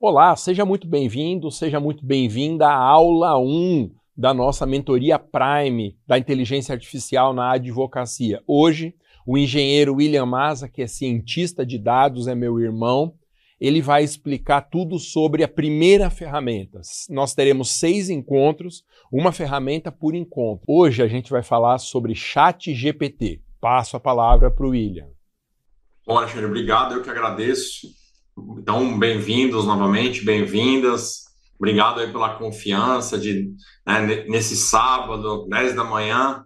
Olá, seja muito bem-vindo, seja muito bem-vinda à aula 1 da nossa mentoria Prime da inteligência artificial na advocacia. Hoje, o engenheiro William Maza, que é cientista de dados, é meu irmão, ele vai explicar tudo sobre a primeira ferramenta. Nós teremos seis encontros, uma ferramenta por encontro. Hoje a gente vai falar sobre Chat GPT. Passo a palavra para o William. Bom, Alexandre, obrigado, eu que agradeço então, bem-vindos novamente, bem-vindas. Obrigado aí pela confiança de né, nesse sábado, 10 da manhã,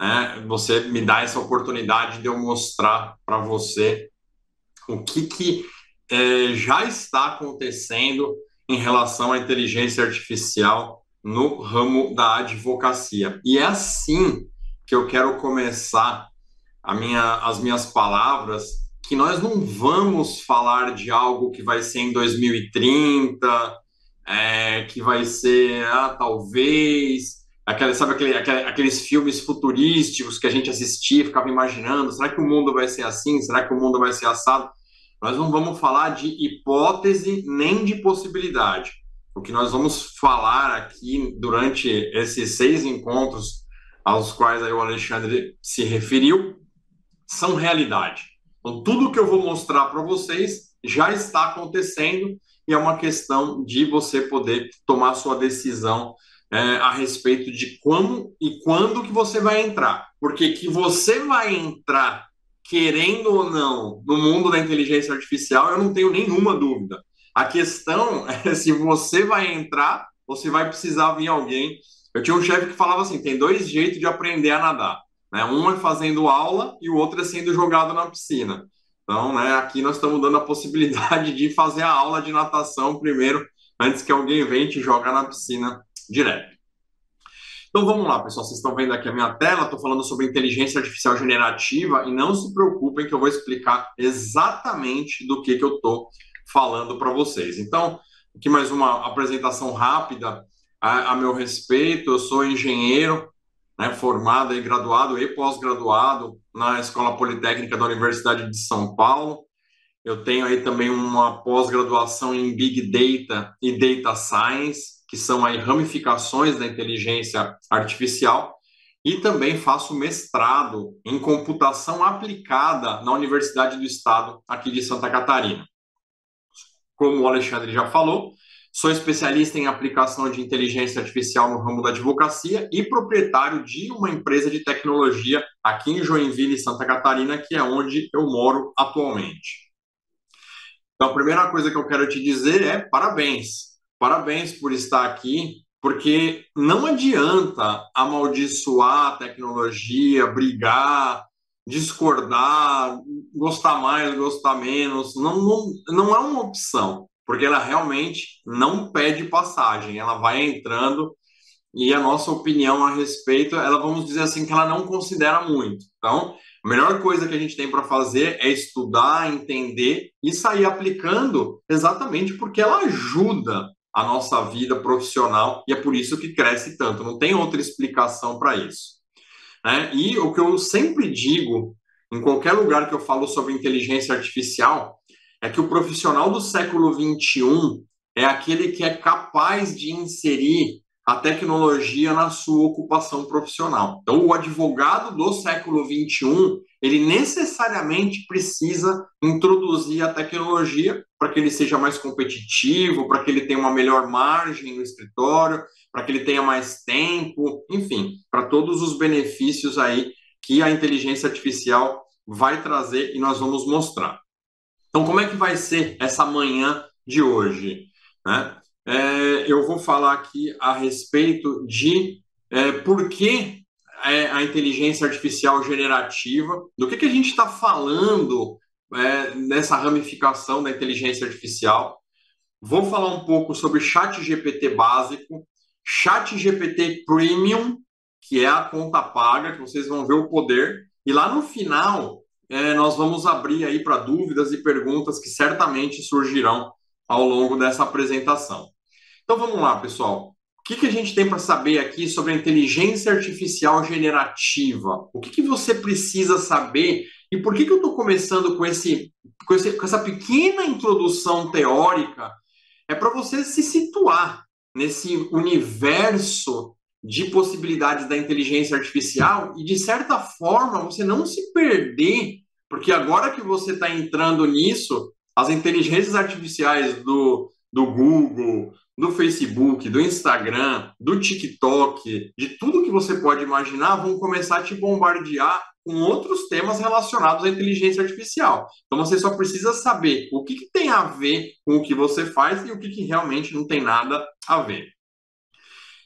né, você me dá essa oportunidade de eu mostrar para você o que, que é, já está acontecendo em relação à inteligência artificial no ramo da advocacia. E é assim que eu quero começar minha, as minhas palavras que nós não vamos falar de algo que vai ser em 2030, é, que vai ser, ah, talvez, sabe aquele, aquele, aqueles filmes futurísticos que a gente assistia, ficava imaginando, será que o mundo vai ser assim? Será que o mundo vai ser assado? Nós não vamos falar de hipótese nem de possibilidade. O que nós vamos falar aqui durante esses seis encontros aos quais o Alexandre se referiu são realidade. Então, tudo que eu vou mostrar para vocês já está acontecendo e é uma questão de você poder tomar sua decisão é, a respeito de como e quando que você vai entrar. Porque que você vai entrar, querendo ou não, no mundo da inteligência artificial, eu não tenho nenhuma dúvida. A questão é se você vai entrar ou se vai precisar vir alguém. Eu tinha um chefe que falava assim: tem dois jeitos de aprender a nadar. Né? Um é fazendo aula e o outro é sendo jogado na piscina. Então, né, aqui nós estamos dando a possibilidade de fazer a aula de natação primeiro, antes que alguém venha te jogar na piscina direto. Então vamos lá, pessoal. Vocês estão vendo aqui a minha tela, estou falando sobre inteligência artificial generativa e não se preocupem que eu vou explicar exatamente do que, que eu estou falando para vocês. Então, aqui mais uma apresentação rápida a, a meu respeito. Eu sou engenheiro, né, formado e graduado e pós-graduado na Escola Politécnica da Universidade de São Paulo. Eu tenho aí também uma pós-graduação em Big Data e Data Science, que são aí ramificações da inteligência artificial, e também faço mestrado em computação aplicada na Universidade do Estado aqui de Santa Catarina. Como o Alexandre já falou, Sou especialista em aplicação de inteligência artificial no ramo da advocacia e proprietário de uma empresa de tecnologia aqui em Joinville, Santa Catarina, que é onde eu moro atualmente. Então, a primeira coisa que eu quero te dizer é parabéns. Parabéns por estar aqui, porque não adianta amaldiçoar a tecnologia, brigar, discordar, gostar mais, gostar menos. Não, não, não é uma opção porque ela realmente não pede passagem, ela vai entrando e a nossa opinião a respeito, ela vamos dizer assim que ela não considera muito. Então, a melhor coisa que a gente tem para fazer é estudar, entender e sair aplicando exatamente porque ela ajuda a nossa vida profissional e é por isso que cresce tanto. Não tem outra explicação para isso. Né? E o que eu sempre digo em qualquer lugar que eu falo sobre inteligência artificial é que o profissional do século XXI é aquele que é capaz de inserir a tecnologia na sua ocupação profissional. Então, o advogado do século XXI, ele necessariamente precisa introduzir a tecnologia para que ele seja mais competitivo, para que ele tenha uma melhor margem no escritório, para que ele tenha mais tempo, enfim, para todos os benefícios aí que a inteligência artificial vai trazer e nós vamos mostrar. Então, como é que vai ser essa manhã de hoje? Né? É, eu vou falar aqui a respeito de é, por que é, a inteligência artificial generativa, do que, que a gente está falando é, nessa ramificação da inteligência artificial. Vou falar um pouco sobre chat GPT básico, chat GPT Premium, que é a conta paga, que vocês vão ver o poder, e lá no final é, nós vamos abrir aí para dúvidas e perguntas que certamente surgirão ao longo dessa apresentação. Então vamos lá, pessoal. O que, que a gente tem para saber aqui sobre a inteligência artificial generativa? O que, que você precisa saber e por que, que eu estou começando com, esse, com, esse, com essa pequena introdução teórica? é para você se situar nesse universo de possibilidades da inteligência artificial e, de certa forma, você não se perder, porque agora que você está entrando nisso, as inteligências artificiais do, do Google, do Facebook, do Instagram, do TikTok, de tudo que você pode imaginar, vão começar a te bombardear com outros temas relacionados à inteligência artificial. Então você só precisa saber o que, que tem a ver com o que você faz e o que, que realmente não tem nada a ver.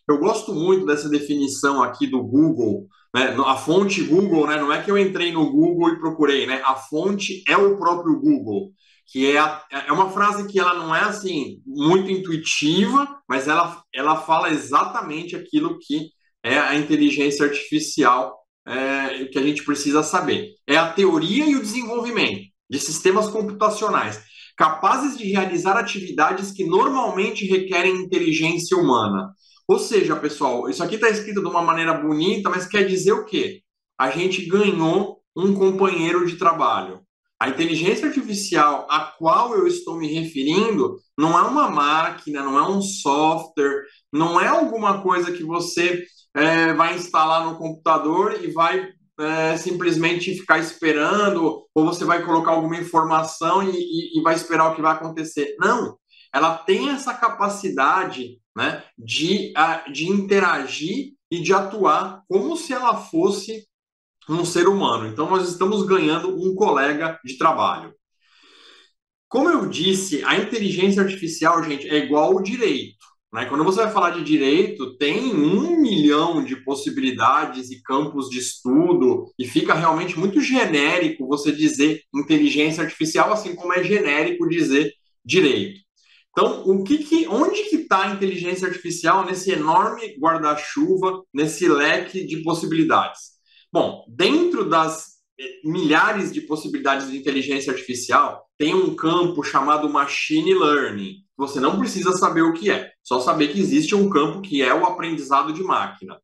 Eu gosto muito dessa definição aqui do Google, né? A fonte Google, né? Não é que eu entrei no Google e procurei, né? A fonte é o próprio Google, que é, a, é uma frase que ela não é assim muito intuitiva, mas ela, ela fala exatamente aquilo que é a inteligência artificial é, que a gente precisa saber. É a teoria e o desenvolvimento de sistemas computacionais capazes de realizar atividades que normalmente requerem inteligência humana. Ou seja, pessoal, isso aqui está escrito de uma maneira bonita, mas quer dizer o quê? A gente ganhou um companheiro de trabalho. A inteligência artificial a qual eu estou me referindo não é uma máquina, não é um software, não é alguma coisa que você é, vai instalar no computador e vai é, simplesmente ficar esperando, ou você vai colocar alguma informação e, e, e vai esperar o que vai acontecer. Não, ela tem essa capacidade né, de, de interagir e de atuar como se ela fosse um ser humano. Então, nós estamos ganhando um colega de trabalho. Como eu disse, a inteligência artificial, gente, é igual ao direito. Né? Quando você vai falar de direito, tem um milhão de possibilidades e campos de estudo, e fica realmente muito genérico você dizer inteligência artificial, assim como é genérico dizer direito. Então, o que, que onde que está a inteligência artificial nesse enorme guarda-chuva, nesse leque de possibilidades? Bom, dentro das eh, milhares de possibilidades de inteligência artificial, tem um campo chamado machine learning. Você não precisa saber o que é, só saber que existe um campo que é o aprendizado de máquina.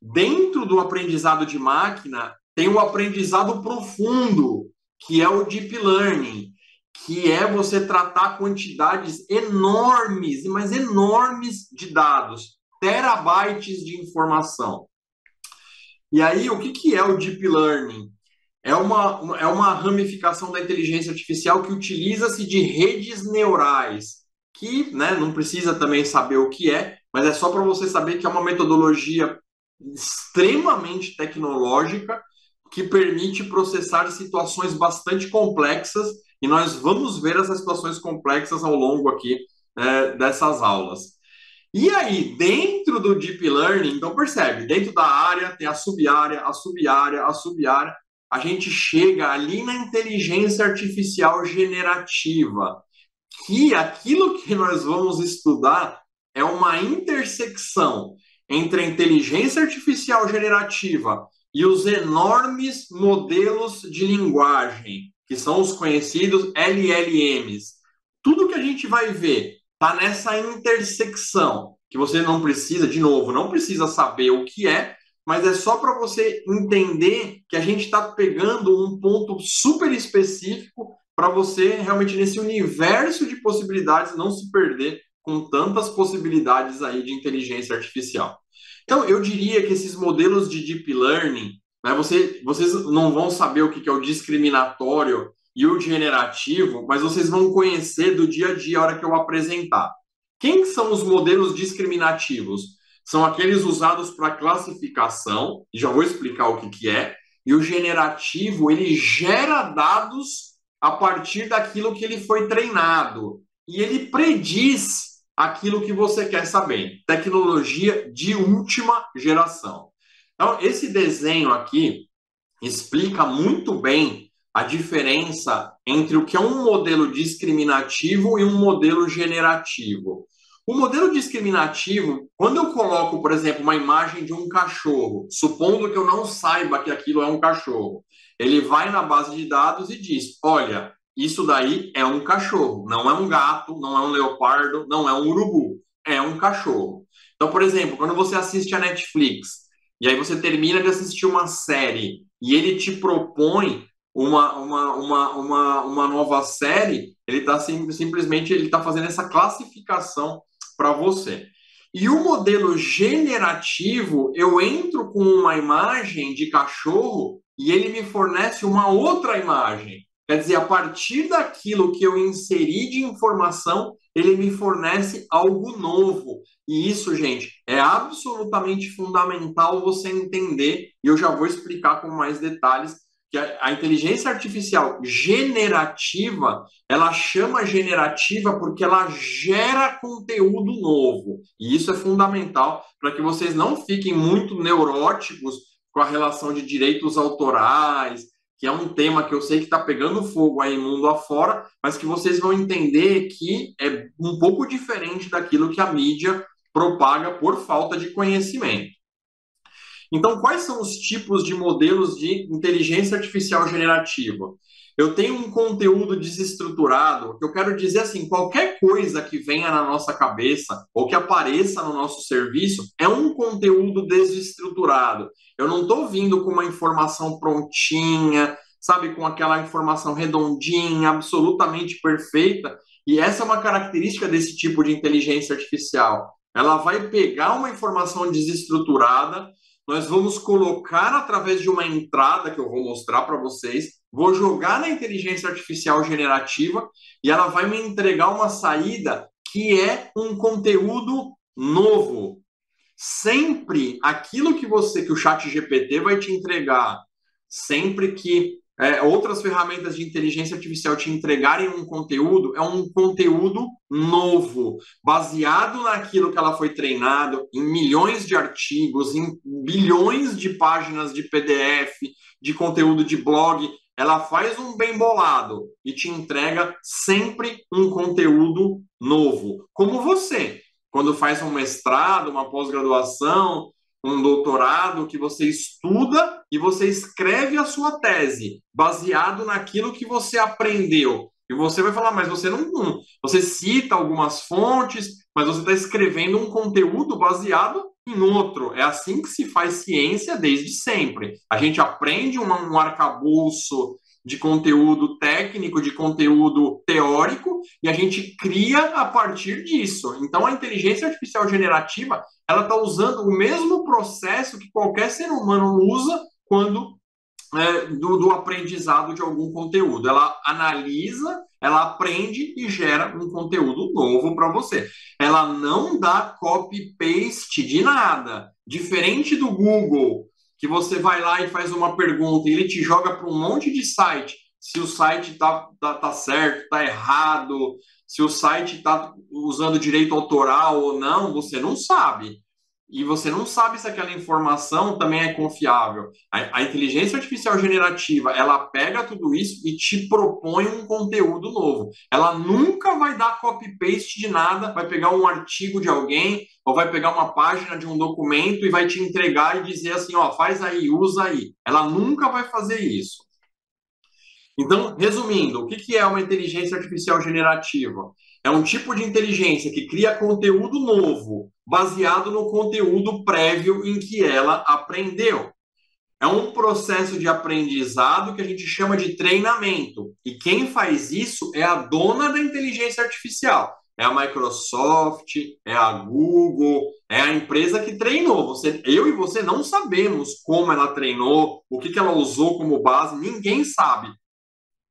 Dentro do aprendizado de máquina, tem o aprendizado profundo, que é o deep learning, que é você tratar quantidades enormes, mas enormes de dados, terabytes de informação. E aí, o que, que é o Deep Learning? É uma, é uma ramificação da inteligência artificial que utiliza-se de redes neurais, que né, não precisa também saber o que é, mas é só para você saber que é uma metodologia extremamente tecnológica que permite processar situações bastante complexas e nós vamos ver essas situações complexas ao longo aqui é, dessas aulas. E aí, dentro do Deep Learning, então percebe, dentro da área tem a sub-área, a sub-área, a sub-área, a gente chega ali na inteligência artificial generativa, que aquilo que nós vamos estudar é uma intersecção entre a inteligência artificial generativa e os enormes modelos de linguagem que são os conhecidos LLMs. Tudo que a gente vai ver está nessa intersecção, que você não precisa, de novo, não precisa saber o que é, mas é só para você entender que a gente está pegando um ponto super específico para você realmente nesse universo de possibilidades não se perder com tantas possibilidades aí de inteligência artificial. Então, eu diria que esses modelos de deep learning, né? Você, vocês não vão saber o que é o discriminatório e o generativo, mas vocês vão conhecer do dia a dia a hora que eu apresentar. Quem são os modelos discriminativos? São aqueles usados para classificação, já vou explicar o que, que é, e o generativo, ele gera dados a partir daquilo que ele foi treinado, e ele prediz aquilo que você quer saber. Tecnologia de última geração. Então, esse desenho aqui explica muito bem a diferença entre o que é um modelo discriminativo e um modelo generativo. O modelo discriminativo, quando eu coloco, por exemplo, uma imagem de um cachorro, supondo que eu não saiba que aquilo é um cachorro, ele vai na base de dados e diz: olha, isso daí é um cachorro, não é um gato, não é um leopardo, não é um urubu, é um cachorro. Então, por exemplo, quando você assiste a Netflix e aí você termina de assistir uma série e ele te propõe uma, uma, uma, uma, uma nova série, Ele está sim, simplesmente ele está fazendo essa classificação para você. E o modelo generativo, eu entro com uma imagem de cachorro e ele me fornece uma outra imagem. Quer dizer, a partir daquilo que eu inseri de informação, ele me fornece algo novo. E isso, gente, é absolutamente fundamental você entender, e eu já vou explicar com mais detalhes que a, a inteligência artificial generativa, ela chama generativa porque ela gera conteúdo novo. E isso é fundamental para que vocês não fiquem muito neuróticos com a relação de direitos autorais, que é um tema que eu sei que está pegando fogo aí mundo afora, mas que vocês vão entender que é um pouco diferente daquilo que a mídia propaga por falta de conhecimento. Então, quais são os tipos de modelos de inteligência artificial generativa? Eu tenho um conteúdo desestruturado, que eu quero dizer assim, qualquer coisa que venha na nossa cabeça ou que apareça no nosso serviço é um conteúdo desestruturado. Eu não estou vindo com uma informação prontinha, sabe, com aquela informação redondinha, absolutamente perfeita. E essa é uma característica desse tipo de inteligência artificial. Ela vai pegar uma informação desestruturada, nós vamos colocar através de uma entrada que eu vou mostrar para vocês, vou jogar na inteligência artificial generativa e ela vai me entregar uma saída que é um conteúdo novo. Sempre aquilo que você, que o Chat GPT vai te entregar, sempre que é, outras ferramentas de inteligência artificial te entregarem um conteúdo, é um conteúdo novo, baseado naquilo que ela foi treinado, em milhões de artigos, em bilhões de páginas de PDF, de conteúdo de blog. Ela faz um bem bolado e te entrega sempre um conteúdo novo. Como você, quando faz um mestrado, uma pós-graduação, um doutorado que você estuda e você escreve a sua tese baseado naquilo que você aprendeu. E você vai falar, mas você não. Você cita algumas fontes, mas você está escrevendo um conteúdo baseado em outro. É assim que se faz ciência desde sempre. A gente aprende um, um arcabouço de conteúdo técnico, de conteúdo teórico, e a gente cria a partir disso. Então, a inteligência artificial generativa, ela está usando o mesmo processo que qualquer ser humano usa quando é, do, do aprendizado de algum conteúdo. Ela analisa, ela aprende e gera um conteúdo novo para você. Ela não dá copy-paste de nada. Diferente do Google, que você vai lá e faz uma pergunta e ele te joga para um monte de site, se o site tá, tá, tá certo, tá errado, se o site está usando direito autoral ou não, você não sabe e você não sabe se aquela informação também é confiável. A, a, inteligência artificial generativa, ela pega tudo isso e te propõe um conteúdo novo. Ela nunca vai dar copy-paste de nada, vai pegar um artigo de alguém ou vai pegar uma página de um documento e vai te entregar e dizer assim, ó, faz aí, usa aí. Ela nunca vai fazer isso. Então, resumindo, o que é uma inteligência artificial generativa? É um tipo de inteligência que cria conteúdo novo, baseado no conteúdo prévio em que ela aprendeu. É um processo de aprendizado que a gente chama de treinamento. E quem faz isso é a dona da inteligência artificial. É a Microsoft, é a Google, é a empresa que treinou. Você, eu e você não sabemos como ela treinou, o que, que ela usou como base, ninguém sabe.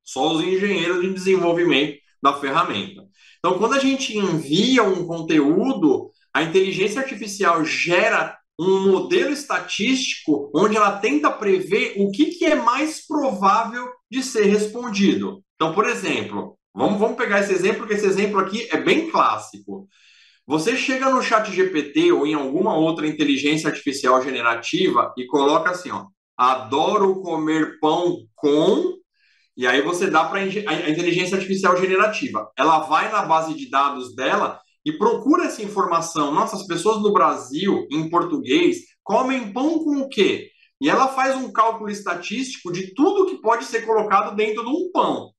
Só os engenheiros de desenvolvimento da ferramenta. Então, quando a gente envia um conteúdo, a inteligência artificial gera um modelo estatístico onde ela tenta prever o que, que é mais provável de ser respondido. Então, por exemplo, vamos, vamos pegar esse exemplo, porque esse exemplo aqui é bem clássico. Você chega no chat GPT ou em alguma outra inteligência artificial generativa e coloca assim, ó, adoro comer pão com e aí você dá para a inteligência artificial generativa. Ela vai na base de dados dela e procura essa informação. Nossa, as pessoas no Brasil, em português, comem pão com o quê? E ela faz um cálculo estatístico de tudo que pode ser colocado dentro de um pão.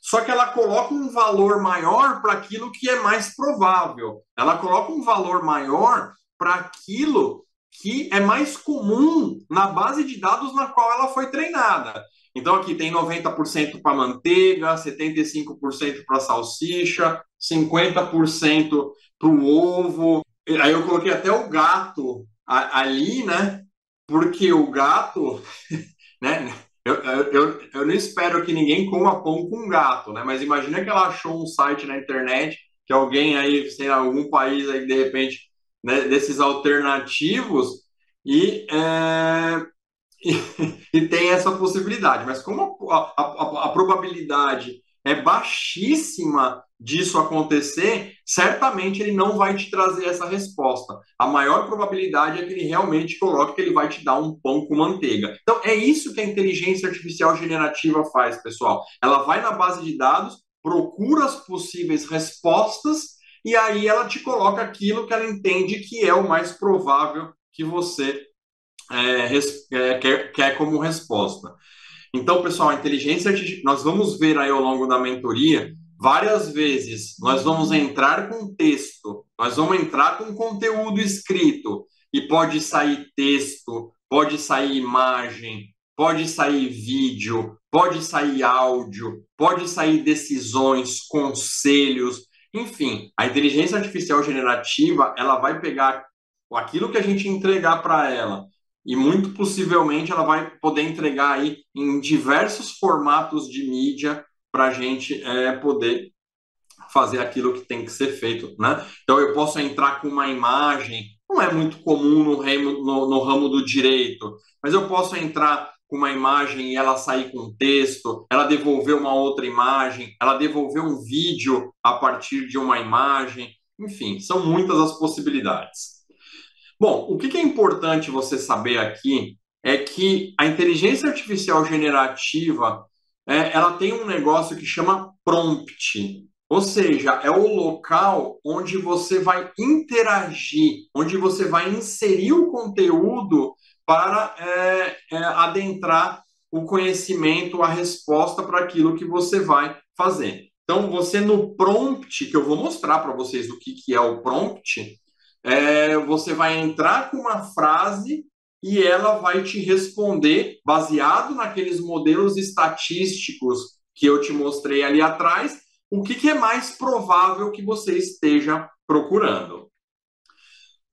Só que ela coloca um valor maior para aquilo que é mais provável. Ela coloca um valor maior para aquilo que é mais comum na base de dados na qual ela foi treinada. Então aqui tem 90% para manteiga, 75% para salsicha, 50% para o ovo. Aí eu coloquei até o gato ali, né? Porque o gato, né? Eu, eu, eu não espero que ninguém coma pão com gato, né? Mas imagina que ela achou um site na internet que alguém aí, sei lá, algum país aí, de repente, né, desses alternativos e, é, e, tem essa possibilidade. Mas como a, a, a probabilidade é baixíssima disso acontecer, certamente ele não vai te trazer essa resposta. A maior probabilidade é que ele realmente coloque que ele vai te dar um pão com manteiga. Então, é isso que a inteligência artificial generativa faz, pessoal. Ela vai na base de dados, procura as possíveis respostas e aí ela te coloca aquilo que ela entende que é o mais provável que você é, é, quer, quer como resposta. Então, pessoal, a inteligência artificial, nós vamos ver aí ao longo da mentoria várias vezes. Nós vamos entrar com texto, nós vamos entrar com conteúdo escrito e pode sair texto, pode sair imagem, pode sair vídeo, pode sair áudio, pode sair decisões, conselhos, enfim, a inteligência artificial generativa, ela vai pegar aquilo que a gente entregar para ela e muito possivelmente ela vai poder entregar aí em diversos formatos de mídia para a gente é, poder fazer aquilo que tem que ser feito, né? Então eu posso entrar com uma imagem, não é muito comum no no, no ramo do direito, mas eu posso entrar com uma imagem e ela sair com texto, ela devolver uma outra imagem, ela devolver um vídeo a partir de uma imagem, enfim, são muitas as possibilidades. Bom, o que é importante você saber aqui é que a inteligência artificial generativa é, ela tem um negócio que chama prompt. Ou seja, é o local onde você vai interagir, onde você vai inserir o conteúdo para é, é, adentrar o conhecimento, a resposta para aquilo que você vai fazer. Então, você no prompt, que eu vou mostrar para vocês o que, que é o prompt, é, você vai entrar com uma frase e ela vai te responder baseado naqueles modelos estatísticos que eu te mostrei ali atrás, o que, que é mais provável que você esteja procurando.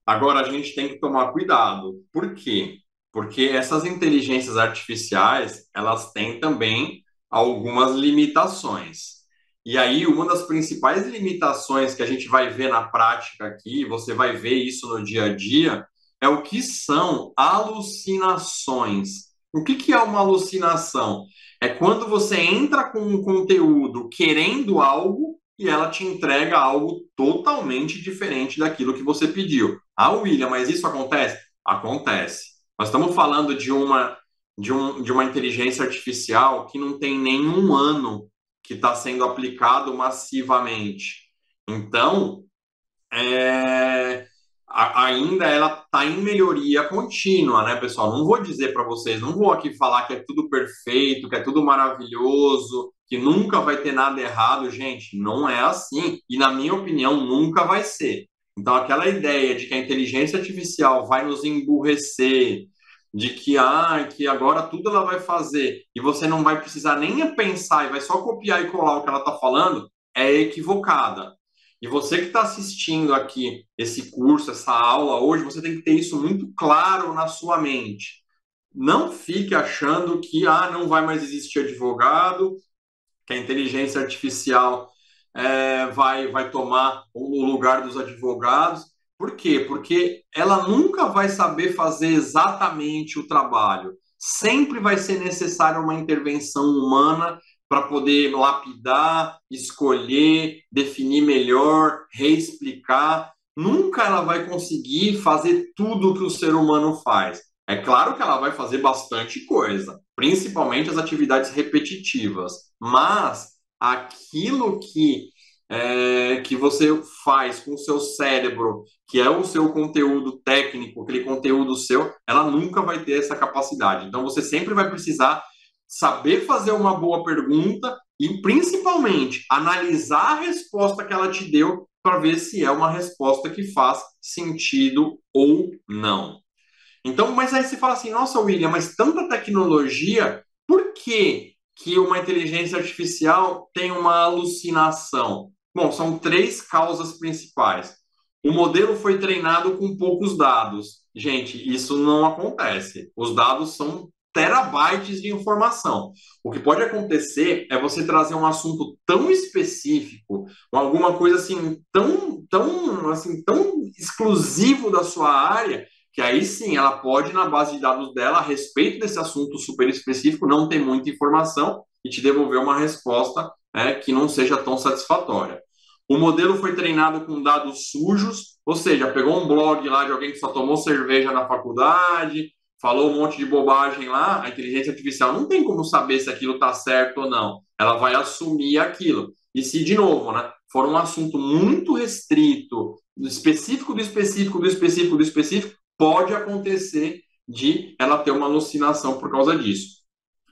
Agora a gente tem que tomar cuidado. Por quê? Porque essas inteligências artificiais, elas têm também algumas limitações. E aí, uma das principais limitações que a gente vai ver na prática aqui, você vai ver isso no dia a dia, é o que são alucinações. O que, que é uma alucinação? É quando você entra com um conteúdo querendo algo e ela te entrega algo totalmente diferente daquilo que você pediu. Ah, William, mas isso acontece? Acontece. Nós estamos falando de uma, de, um, de uma inteligência artificial que não tem nenhum ano que está sendo aplicado massivamente. Então, é, a, ainda ela está em melhoria contínua, né, pessoal? Não vou dizer para vocês, não vou aqui falar que é tudo perfeito, que é tudo maravilhoso, que nunca vai ter nada errado, gente. Não é assim. E, na minha opinião, nunca vai ser. Então, aquela ideia de que a inteligência artificial vai nos emburrecer, de que, ah, que agora tudo ela vai fazer e você não vai precisar nem pensar e vai só copiar e colar o que ela está falando, é equivocada. E você que está assistindo aqui esse curso, essa aula hoje, você tem que ter isso muito claro na sua mente. Não fique achando que ah, não vai mais existir advogado, que a inteligência artificial é, vai, vai tomar o lugar dos advogados. Por quê? Porque ela nunca vai saber fazer exatamente o trabalho. Sempre vai ser necessária uma intervenção humana para poder lapidar, escolher, definir melhor, reexplicar. Nunca ela vai conseguir fazer tudo que o ser humano faz. É claro que ela vai fazer bastante coisa, principalmente as atividades repetitivas, mas aquilo que é, que você faz com o seu cérebro, que é o seu conteúdo técnico, aquele conteúdo seu, ela nunca vai ter essa capacidade. Então você sempre vai precisar saber fazer uma boa pergunta e, principalmente, analisar a resposta que ela te deu para ver se é uma resposta que faz sentido ou não. Então, mas aí você fala assim, nossa, William, mas tanta tecnologia, por que, que uma inteligência artificial tem uma alucinação? Bom, são três causas principais. O modelo foi treinado com poucos dados. Gente, isso não acontece. Os dados são terabytes de informação. O que pode acontecer é você trazer um assunto tão específico, alguma coisa assim tão, tão, assim, tão exclusivo da sua área, que aí sim ela pode, na base de dados dela, a respeito desse assunto super específico, não ter muita informação e te devolver uma resposta é, que não seja tão satisfatória. O modelo foi treinado com dados sujos, ou seja, pegou um blog lá de alguém que só tomou cerveja na faculdade, falou um monte de bobagem lá, a inteligência artificial não tem como saber se aquilo está certo ou não. Ela vai assumir aquilo. E se, de novo, né, for um assunto muito restrito, específico do específico, do específico, do específico, pode acontecer de ela ter uma alucinação por causa disso.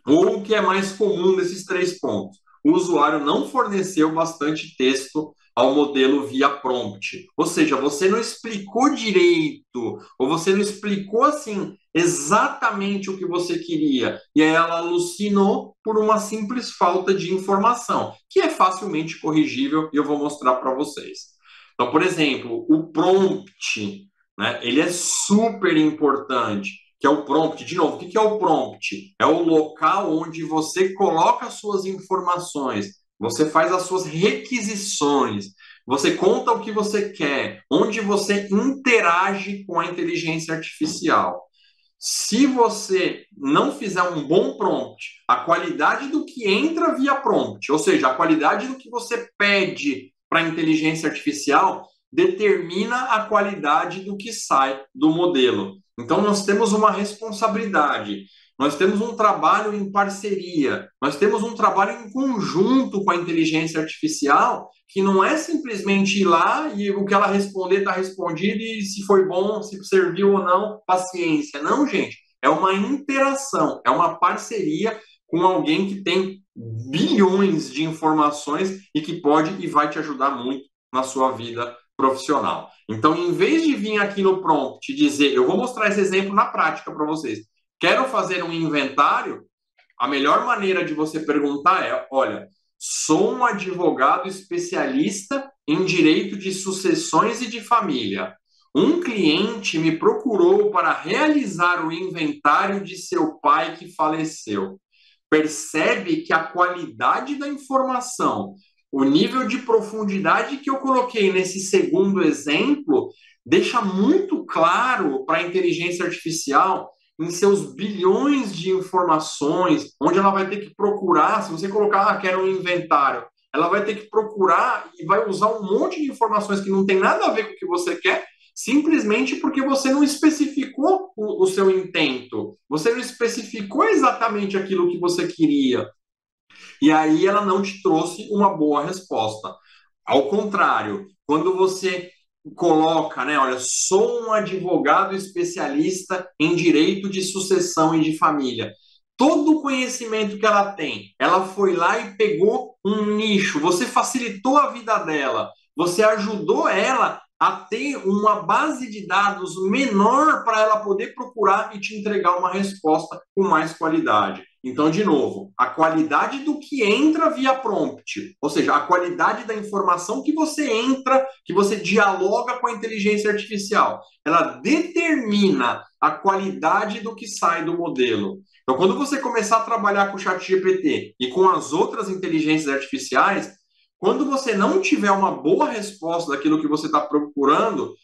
Ou o que é mais comum nesses três pontos? O usuário não forneceu bastante texto ao modelo via prompt. Ou seja, você não explicou direito, ou você não explicou assim exatamente o que você queria, e aí ela alucinou por uma simples falta de informação, que é facilmente corrigível e eu vou mostrar para vocês. Então, por exemplo, o prompt, né, ele é super importante, que é o prompt. De novo, o que é o prompt? É o local onde você coloca suas informações, você faz as suas requisições, você conta o que você quer, onde você interage com a inteligência artificial. Se você não fizer um bom prompt, a qualidade do que entra via prompt, ou seja, a qualidade do que você pede para a inteligência artificial, determina a qualidade do que sai do modelo. Então, nós temos uma responsabilidade, nós temos um trabalho em parceria, nós temos um trabalho em conjunto com a inteligência artificial, que não é simplesmente ir lá e o que ela responder está respondido e se foi bom, se serviu ou não, paciência. Não, gente, é uma interação, é uma parceria com alguém que tem bilhões de informações e que pode e vai te ajudar muito na sua vida profissional. Então, em vez de vir aqui no prompt dizer, eu vou mostrar esse exemplo na prática para vocês. Quero fazer um inventário? A melhor maneira de você perguntar é: olha, sou um advogado especialista em direito de sucessões e de família. Um cliente me procurou para realizar o inventário de seu pai que faleceu. Percebe que a qualidade da informação o nível de profundidade que eu coloquei nesse segundo exemplo deixa muito claro para a inteligência artificial em seus bilhões de informações, onde ela vai ter que procurar, se você colocar, ah, quero um inventário, ela vai ter que procurar e vai usar um monte de informações que não tem nada a ver com o que você quer, simplesmente porque você não especificou o, o seu intento, você não especificou exatamente aquilo que você queria. E aí ela não te trouxe uma boa resposta. Ao contrário, quando você coloca, né, olha, sou um advogado especialista em direito de sucessão e de família. Todo o conhecimento que ela tem, ela foi lá e pegou um nicho, você facilitou a vida dela, você ajudou ela a ter uma base de dados menor para ela poder procurar e te entregar uma resposta com mais qualidade. Então, de novo, a qualidade do que entra via prompt, ou seja, a qualidade da informação que você entra, que você dialoga com a inteligência artificial, ela determina a qualidade do que sai do modelo. Então, quando você começar a trabalhar com o ChatGPT e com as outras inteligências artificiais, quando você não tiver uma boa resposta daquilo que você está procurando,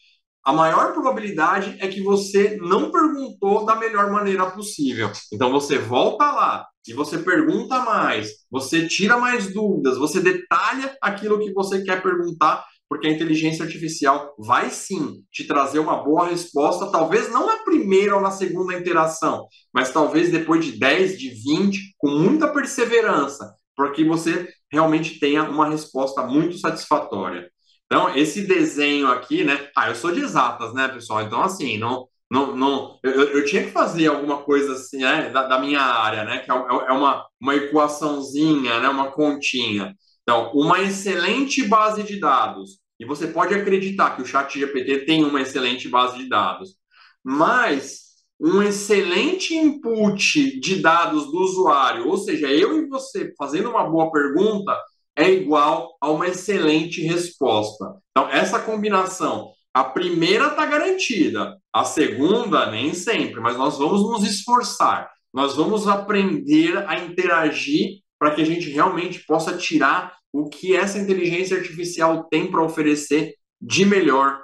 a maior probabilidade é que você não perguntou da melhor maneira possível. Então você volta lá e você pergunta mais, você tira mais dúvidas, você detalha aquilo que você quer perguntar, porque a inteligência artificial vai sim te trazer uma boa resposta, talvez não na primeira ou na segunda interação, mas talvez depois de 10, de 20, com muita perseverança, para que você realmente tenha uma resposta muito satisfatória. Então, esse desenho aqui, né? Ah, eu sou de exatas, né, pessoal? Então, assim, não, não, não, eu, eu tinha que fazer alguma coisa assim, né, da, da minha área, né, que é, é uma, uma equaçãozinha, né, uma continha. Então, uma excelente base de dados. E você pode acreditar que o Chat GPT tem uma excelente base de dados. Mas um excelente input de dados do usuário, ou seja, eu e você fazendo uma boa pergunta, é igual a uma excelente resposta. Então, essa combinação, a primeira está garantida, a segunda nem sempre, mas nós vamos nos esforçar, nós vamos aprender a interagir para que a gente realmente possa tirar o que essa inteligência artificial tem para oferecer de melhor,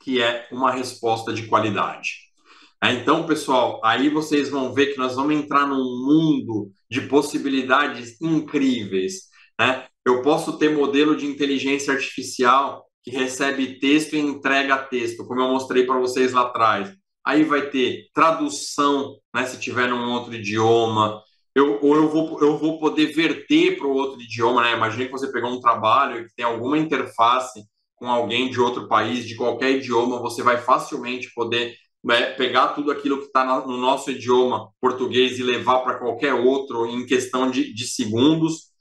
que é uma resposta de qualidade. É, então, pessoal, aí vocês vão ver que nós vamos entrar num mundo de possibilidades incríveis. Né? Eu posso ter modelo de inteligência artificial que recebe texto e entrega texto, como eu mostrei para vocês lá atrás. Aí vai ter tradução, né, se tiver num outro idioma. Eu, ou eu vou, eu vou poder verter para o outro idioma, né? Imagina que você pegou um trabalho que tem alguma interface com alguém de outro país, de qualquer idioma, você vai facilmente poder né, pegar tudo aquilo que está no nosso idioma português e levar para qualquer outro em questão de, de segundos.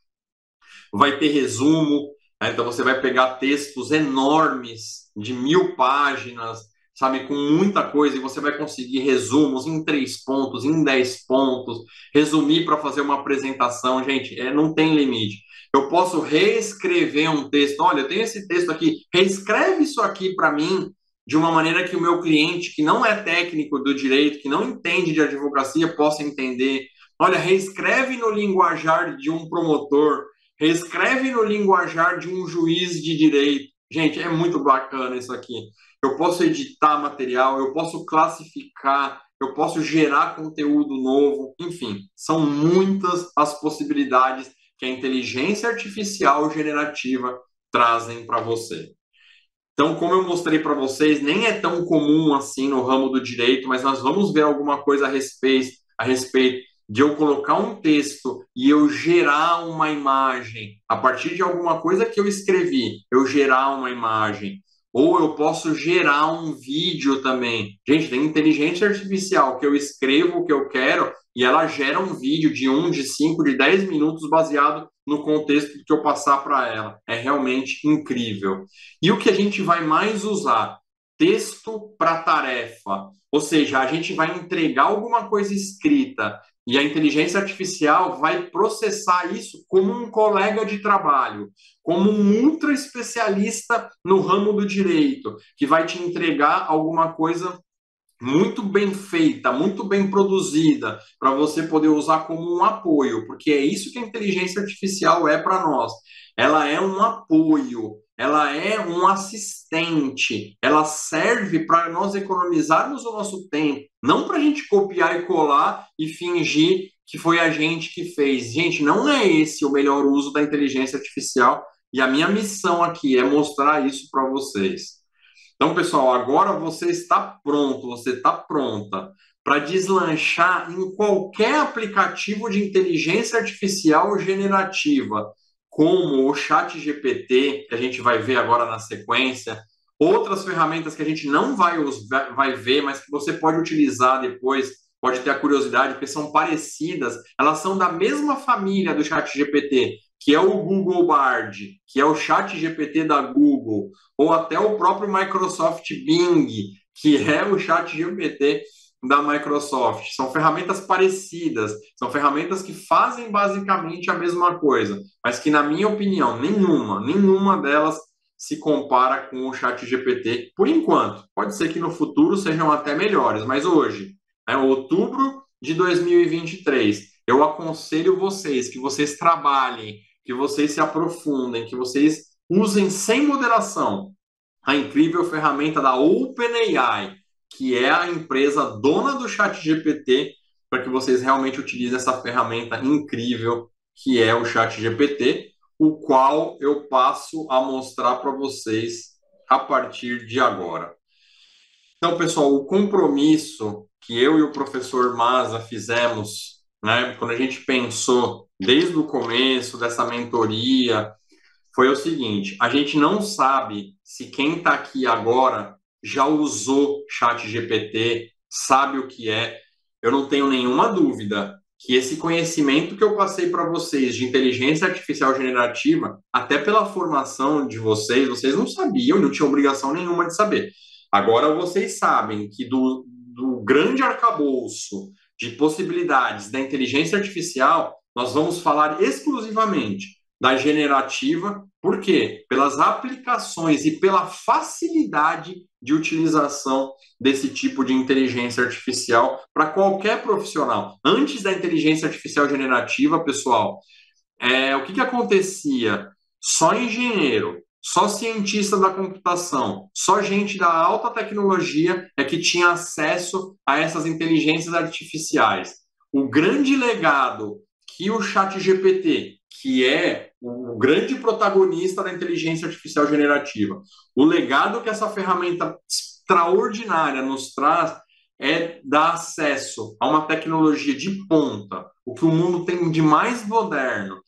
Vai ter resumo, né, então você vai pegar textos enormes de mil páginas, sabe, com muita coisa, e você vai conseguir resumos em três pontos, em dez pontos, resumir para fazer uma apresentação, gente, é, não tem limite. Eu posso reescrever um texto. Olha, eu tenho esse texto aqui, reescreve isso aqui para mim de uma maneira que o meu cliente, que não é técnico do direito, que não entende de advocacia, possa entender. Olha, reescreve no linguajar de um promotor, reescreve no linguajar de um juiz de direito. Gente, é muito bacana isso aqui. Eu posso editar material, eu posso classificar, eu posso gerar conteúdo novo, enfim, são muitas as possibilidades que a inteligência artificial generativa trazem para você. Então, como eu mostrei para vocês, nem é tão comum assim no ramo do direito, mas nós vamos ver alguma coisa a respeito, a respeito de eu colocar um texto e eu gerar uma imagem a partir de alguma coisa que eu escrevi, eu gerar uma imagem. Ou eu posso gerar um vídeo também. Gente, tem inteligência artificial que eu escrevo o que eu quero e ela gera um vídeo de um, de cinco, de dez minutos baseado no contexto que eu passar para ela. É realmente incrível. E o que a gente vai mais usar? Texto para tarefa. Ou seja, a gente vai entregar alguma coisa escrita e a inteligência artificial vai processar isso como um colega de trabalho, como um ultra especialista no ramo do direito, que vai te entregar alguma coisa muito bem feita, muito bem produzida, para você poder usar como um apoio, porque é isso que a inteligência artificial é para nós. Ela é um apoio, ela é um assistente, ela serve para nós economizarmos o nosso tempo, não para a gente copiar e colar e fingir que foi a gente que fez. Gente, não é esse o melhor uso da inteligência artificial e a minha missão aqui é mostrar isso para vocês. Então, pessoal, agora você está pronto, você está pronta para deslanchar em qualquer aplicativo de inteligência artificial generativa, como o Chat GPT, que a gente vai ver agora na sequência, outras ferramentas que a gente não vai, vai ver, mas que você pode utilizar depois, pode ter a curiosidade, porque são parecidas, elas são da mesma família do Chat GPT, que é o Google Bard, que é o Chat GPT da Google, ou até o próprio Microsoft Bing, que é o Chat GPT da Microsoft. São ferramentas parecidas, são ferramentas que fazem basicamente a mesma coisa, mas que, na minha opinião, nenhuma, nenhuma delas se compara com o Chat GPT por enquanto. Pode ser que no futuro sejam até melhores, mas hoje, é outubro de 2023, eu aconselho vocês que vocês trabalhem que vocês se aprofundem, que vocês usem sem moderação a incrível ferramenta da OpenAI, que é a empresa dona do ChatGPT, para que vocês realmente utilizem essa ferramenta incrível que é o ChatGPT, o qual eu passo a mostrar para vocês a partir de agora. Então, pessoal, o compromisso que eu e o professor Maza fizemos, né, quando a gente pensou desde o começo dessa mentoria foi o seguinte: a gente não sabe se quem está aqui agora já usou Chat GPT, sabe o que é. Eu não tenho nenhuma dúvida que esse conhecimento que eu passei para vocês de inteligência artificial generativa, até pela formação de vocês, vocês não sabiam não tinham obrigação nenhuma de saber. Agora vocês sabem que do, do grande arcabouço de possibilidades da inteligência artificial, nós vamos falar exclusivamente da generativa, por quê? Pelas aplicações e pela facilidade de utilização desse tipo de inteligência artificial para qualquer profissional. Antes da inteligência artificial generativa, pessoal, é, o que, que acontecia? Só engenheiro, só cientista da computação, só gente da alta tecnologia é que tinha acesso a essas inteligências artificiais. O grande legado que o Chat GPT, que é o grande protagonista da inteligência artificial generativa, o legado que essa ferramenta extraordinária nos traz é dar acesso a uma tecnologia de ponta, o que o mundo tem de mais moderno,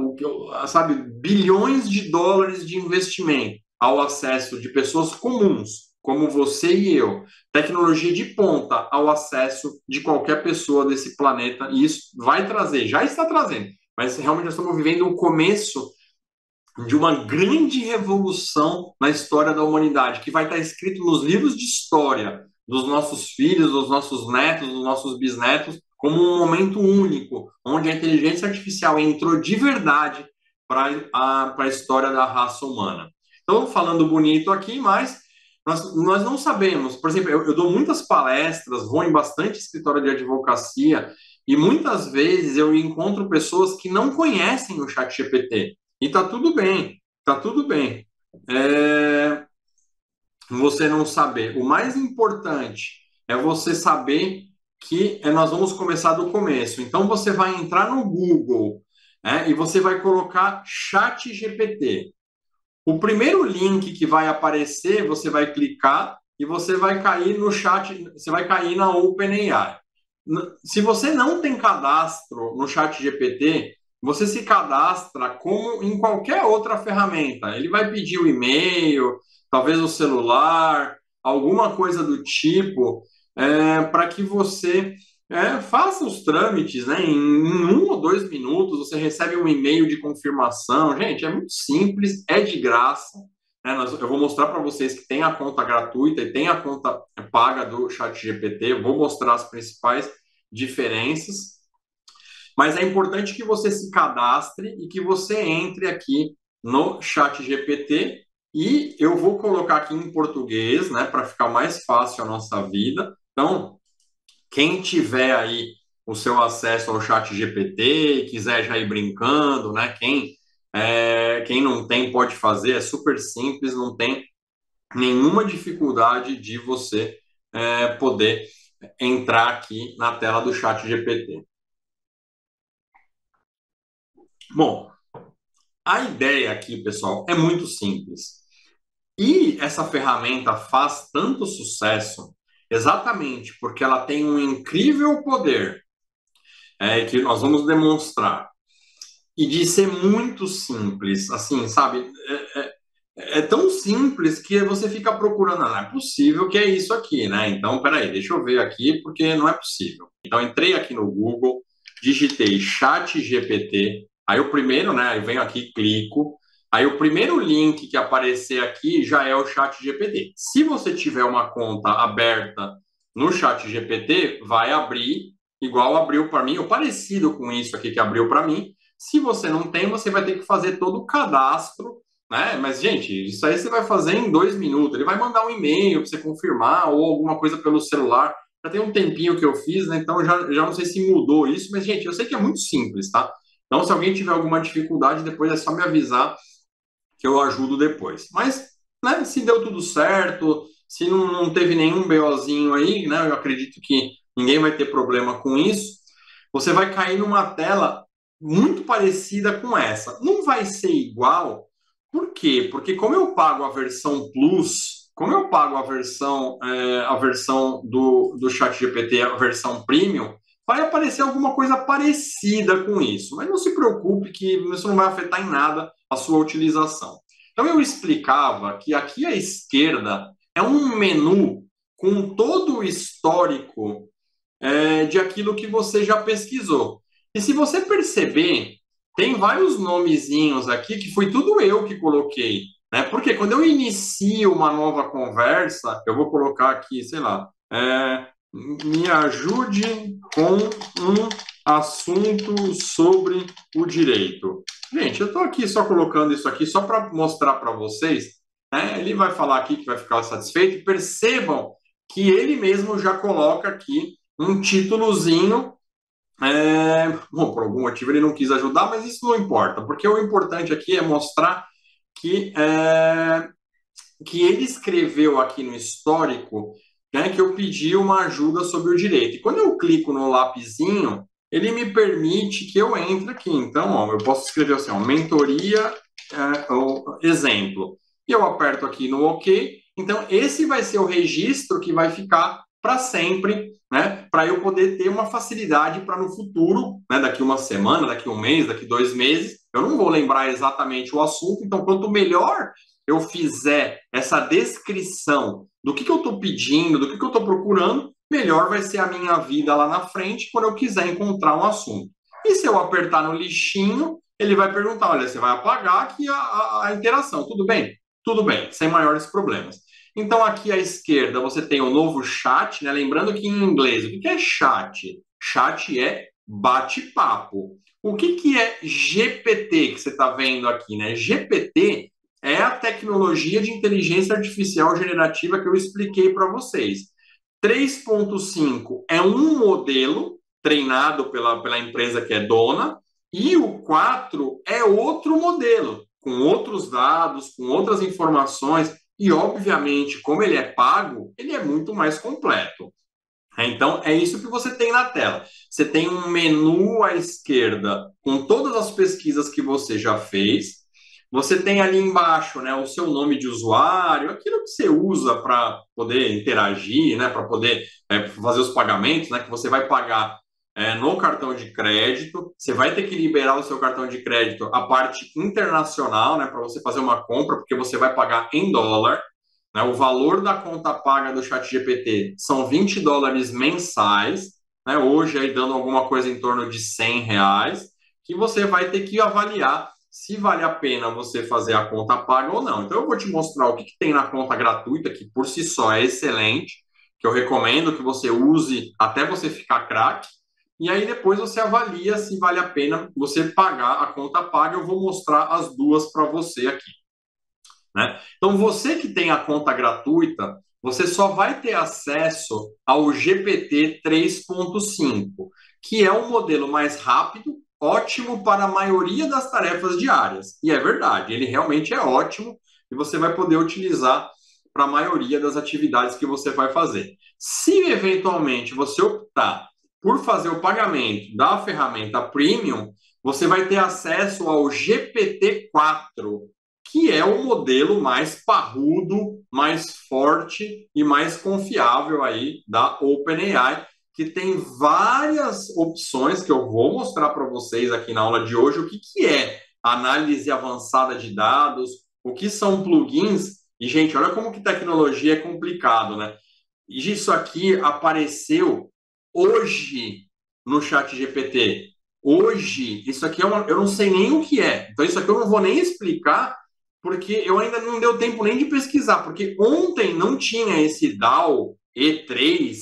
o que, sabe, bilhões de dólares de investimento ao acesso de pessoas comuns, como você e eu, tecnologia de ponta ao acesso de qualquer pessoa desse planeta, e isso vai trazer, já está trazendo, mas realmente nós estamos vivendo o começo de uma grande revolução na história da humanidade, que vai estar escrito nos livros de história dos nossos filhos, dos nossos netos, dos nossos bisnetos, como um momento único, onde a inteligência artificial entrou de verdade para a, a história da raça humana. Então, falando bonito aqui, mas nós, nós não sabemos. Por exemplo, eu, eu dou muitas palestras, vou em bastante escritório de advocacia, e muitas vezes eu encontro pessoas que não conhecem o chat GPT. E tá tudo bem, tá tudo bem. É... Você não saber. O mais importante é você saber que é, nós vamos começar do começo. Então você vai entrar no Google né, e você vai colocar Chat GPT. O primeiro link que vai aparecer, você vai clicar e você vai cair no chat, você vai cair na OpenAI. Se você não tem cadastro no Chat GPT, você se cadastra como em qualquer outra ferramenta. Ele vai pedir o e-mail, talvez o celular, alguma coisa do tipo é, para que você é, faça os trâmites, né? Em, em, um ou dois minutos você recebe um e-mail de confirmação. Gente, é muito simples, é de graça. Né? eu vou mostrar para vocês que tem a conta gratuita e tem a conta paga do Chat GPT. Vou mostrar as principais diferenças. Mas é importante que você se cadastre e que você entre aqui no Chat GPT e eu vou colocar aqui em português, né, para ficar mais fácil a nossa vida. Então, quem tiver aí o seu acesso ao chat GPT quiser já ir brincando, né? Quem, é, quem não tem pode fazer, é super simples, não tem nenhuma dificuldade de você é, poder entrar aqui na tela do chat GPT. Bom, a ideia aqui, pessoal, é muito simples. E essa ferramenta faz tanto sucesso Exatamente, porque ela tem um incrível poder é, que nós vamos demonstrar. E de ser muito simples, assim, sabe? É, é, é tão simples que você fica procurando, não é possível que é isso aqui, né? Então, peraí, deixa eu ver aqui, porque não é possível. Então, entrei aqui no Google, digitei chat GPT, aí o primeiro, né? Eu venho aqui, clico, Aí o primeiro link que aparecer aqui já é o Chat GPT. Se você tiver uma conta aberta no Chat GPT, vai abrir igual abriu para mim, ou parecido com isso aqui que abriu para mim. Se você não tem, você vai ter que fazer todo o cadastro, né? Mas, gente, isso aí você vai fazer em dois minutos. Ele vai mandar um e-mail para você confirmar ou alguma coisa pelo celular. Já tem um tempinho que eu fiz, né? Então já, já não sei se mudou isso, mas, gente, eu sei que é muito simples, tá? Então, se alguém tiver alguma dificuldade, depois é só me avisar que eu ajudo depois. Mas, né, se deu tudo certo, se não, não teve nenhum BOzinho aí, né, eu acredito que ninguém vai ter problema com isso, você vai cair numa tela muito parecida com essa. Não vai ser igual, por quê? Porque como eu pago a versão Plus, como eu pago a versão, é, a versão do, do Chat GPT, a versão Premium, vai aparecer alguma coisa parecida com isso. Mas não se preocupe que isso não vai afetar em nada a sua utilização. Então eu explicava que aqui à esquerda é um menu com todo o histórico é, de aquilo que você já pesquisou. E se você perceber, tem vários nomezinhos aqui que foi tudo eu que coloquei. Né? Porque quando eu inicio uma nova conversa, eu vou colocar aqui, sei lá, é, me ajude com um assunto sobre o direito. Gente, eu estou aqui só colocando isso aqui só para mostrar para vocês. Né? Ele vai falar aqui que vai ficar satisfeito. Percebam que ele mesmo já coloca aqui um títulozinho. É... Bom, por algum motivo ele não quis ajudar, mas isso não importa, porque o importante aqui é mostrar que, é... que ele escreveu aqui no histórico né, que eu pedi uma ajuda sobre o direito. E quando eu clico no lapisinho, ele me permite que eu entre aqui. Então, ó, eu posso escrever assim, ó, mentoria, é, exemplo. E eu aperto aqui no OK. Então, esse vai ser o registro que vai ficar para sempre, né? Para eu poder ter uma facilidade para no futuro, né? Daqui uma semana, daqui um mês, daqui dois meses, eu não vou lembrar exatamente o assunto. Então, quanto melhor eu fizer essa descrição do que, que eu estou pedindo, do que, que eu estou procurando, melhor vai ser a minha vida lá na frente quando eu quiser encontrar um assunto. E se eu apertar no lixinho, ele vai perguntar: olha, você vai apagar aqui a, a, a interação, tudo bem? Tudo bem, sem maiores problemas. Então, aqui à esquerda você tem o novo chat, né? Lembrando que em inglês, o que é chat? Chat é bate-papo. O que, que é GPT que você está vendo aqui, né? GPT é a tecnologia de inteligência artificial generativa que eu expliquei para vocês. 3.5 é um modelo treinado pela, pela empresa que é dona, e o 4 é outro modelo, com outros dados, com outras informações, e obviamente, como ele é pago, ele é muito mais completo. Então, é isso que você tem na tela. Você tem um menu à esquerda com todas as pesquisas que você já fez, você tem ali embaixo, né, o seu nome de usuário, aquilo que você usa para poder interagir, né, para poder é, fazer os pagamentos, né, que você vai pagar é, no cartão de crédito. Você vai ter que liberar o seu cartão de crédito a parte internacional, né, para você fazer uma compra, porque você vai pagar em dólar. Né, o valor da conta paga do Chat GPT são 20 dólares mensais, né, hoje aí dando alguma coisa em torno de 100 reais, que você vai ter que avaliar se vale a pena você fazer a conta paga ou não. Então, eu vou te mostrar o que, que tem na conta gratuita, que por si só é excelente, que eu recomendo que você use até você ficar craque. E aí depois você avalia se vale a pena você pagar a conta paga. Eu vou mostrar as duas para você aqui. Né? Então, você que tem a conta gratuita, você só vai ter acesso ao GPT 3.5, que é um modelo mais rápido ótimo para a maioria das tarefas diárias. E é verdade, ele realmente é ótimo e você vai poder utilizar para a maioria das atividades que você vai fazer. Se eventualmente você optar por fazer o pagamento da ferramenta Premium, você vai ter acesso ao GPT-4, que é o modelo mais parrudo, mais forte e mais confiável aí da OpenAI, que tem várias opções que eu vou mostrar para vocês aqui na aula de hoje. O que, que é análise avançada de dados, o que são plugins. E, gente, olha como que tecnologia é complicado, né? E isso aqui apareceu hoje no chat GPT. Hoje, isso aqui é uma, eu não sei nem o que é. Então, isso aqui eu não vou nem explicar, porque eu ainda não deu tempo nem de pesquisar, porque ontem não tinha esse DAO E3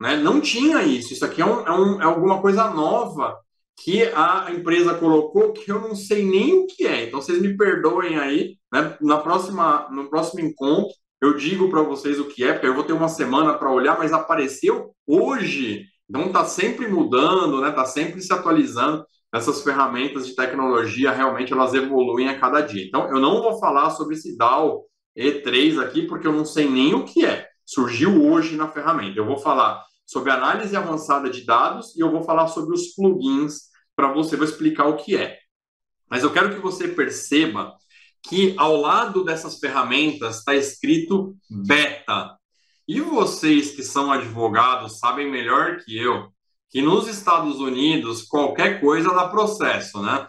né? Não tinha isso. Isso aqui é, um, é, um, é alguma coisa nova que a empresa colocou que eu não sei nem o que é. Então, vocês me perdoem aí. Né? Na próxima, no próximo encontro, eu digo para vocês o que é, porque eu vou ter uma semana para olhar, mas apareceu hoje. Então, está sempre mudando, está né? Tá sempre se atualizando. Essas ferramentas de tecnologia realmente elas evoluem a cada dia. Então, eu não vou falar sobre esse DAO E3 aqui, porque eu não sei nem o que é. Surgiu hoje na ferramenta. Eu vou falar sobre análise avançada de dados e eu vou falar sobre os plugins para você, vou explicar o que é. Mas eu quero que você perceba que ao lado dessas ferramentas está escrito beta. E vocês que são advogados sabem melhor que eu que nos Estados Unidos qualquer coisa dá processo, né?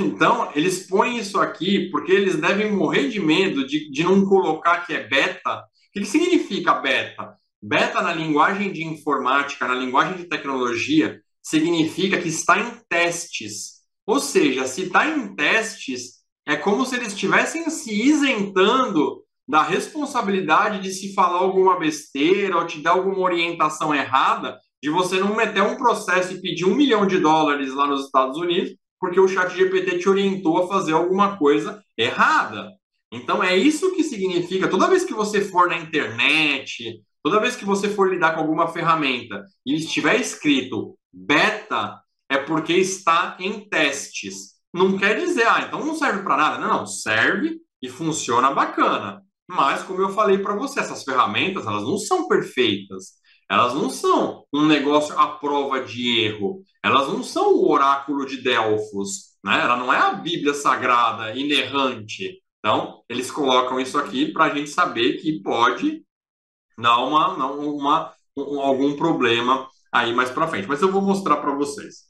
Então, eles põem isso aqui porque eles devem morrer de medo de, de não colocar que é beta. O que, que significa beta? Beta na linguagem de informática, na linguagem de tecnologia, significa que está em testes. Ou seja, se está em testes, é como se eles estivessem se isentando da responsabilidade de se falar alguma besteira ou te dar alguma orientação errada, de você não meter um processo e pedir um milhão de dólares lá nos Estados Unidos, porque o chat GPT te orientou a fazer alguma coisa errada. Então é isso que significa, toda vez que você for na internet, toda vez que você for lidar com alguma ferramenta e estiver escrito beta, é porque está em testes. Não quer dizer, ah, então não serve para nada. Não, não, serve e funciona bacana. Mas, como eu falei para você, essas ferramentas, elas não são perfeitas. Elas não são um negócio à prova de erro. Elas não são o oráculo de Delfos. Né? Ela não é a Bíblia Sagrada, inerrante. Então, eles colocam isso aqui para a gente saber que pode dar uma, uma, um, algum problema aí mais para frente. Mas eu vou mostrar para vocês.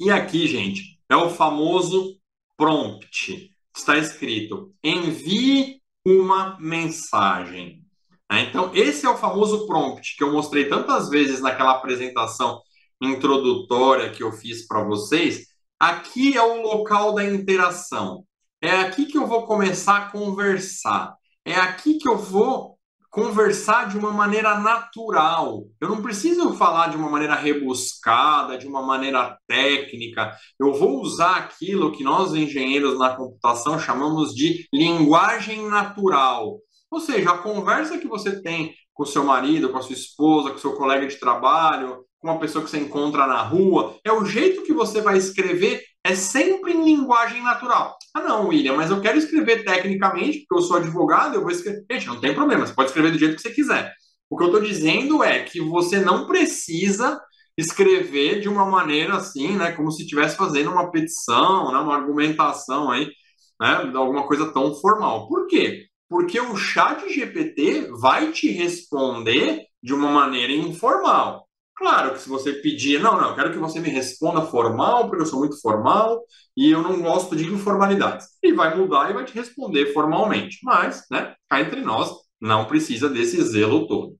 E aqui, gente, é o famoso prompt. Está escrito: envie uma mensagem. Né? Então, esse é o famoso prompt que eu mostrei tantas vezes naquela apresentação introdutória que eu fiz para vocês. Aqui é o local da interação. É aqui que eu vou começar a conversar. É aqui que eu vou conversar de uma maneira natural. Eu não preciso falar de uma maneira rebuscada, de uma maneira técnica. Eu vou usar aquilo que nós engenheiros na computação chamamos de linguagem natural. Ou seja, a conversa que você tem com seu marido, com a sua esposa, com seu colega de trabalho, com uma pessoa que você encontra na rua, é o jeito que você vai escrever é sempre em linguagem natural. Ah, não, William, mas eu quero escrever tecnicamente, porque eu sou advogado, eu vou escrever. Gente, não tem problema, você pode escrever do jeito que você quiser. O que eu estou dizendo é que você não precisa escrever de uma maneira assim, né, como se estivesse fazendo uma petição, né, uma argumentação aí, né, alguma coisa tão formal. Por quê? Porque o chat GPT vai te responder de uma maneira informal. Claro que se você pedir, não, não, eu quero que você me responda formal, porque eu sou muito formal e eu não gosto de informalidades. Ele vai mudar e vai te responder formalmente. Mas, né, cá entre nós, não precisa desse zelo todo.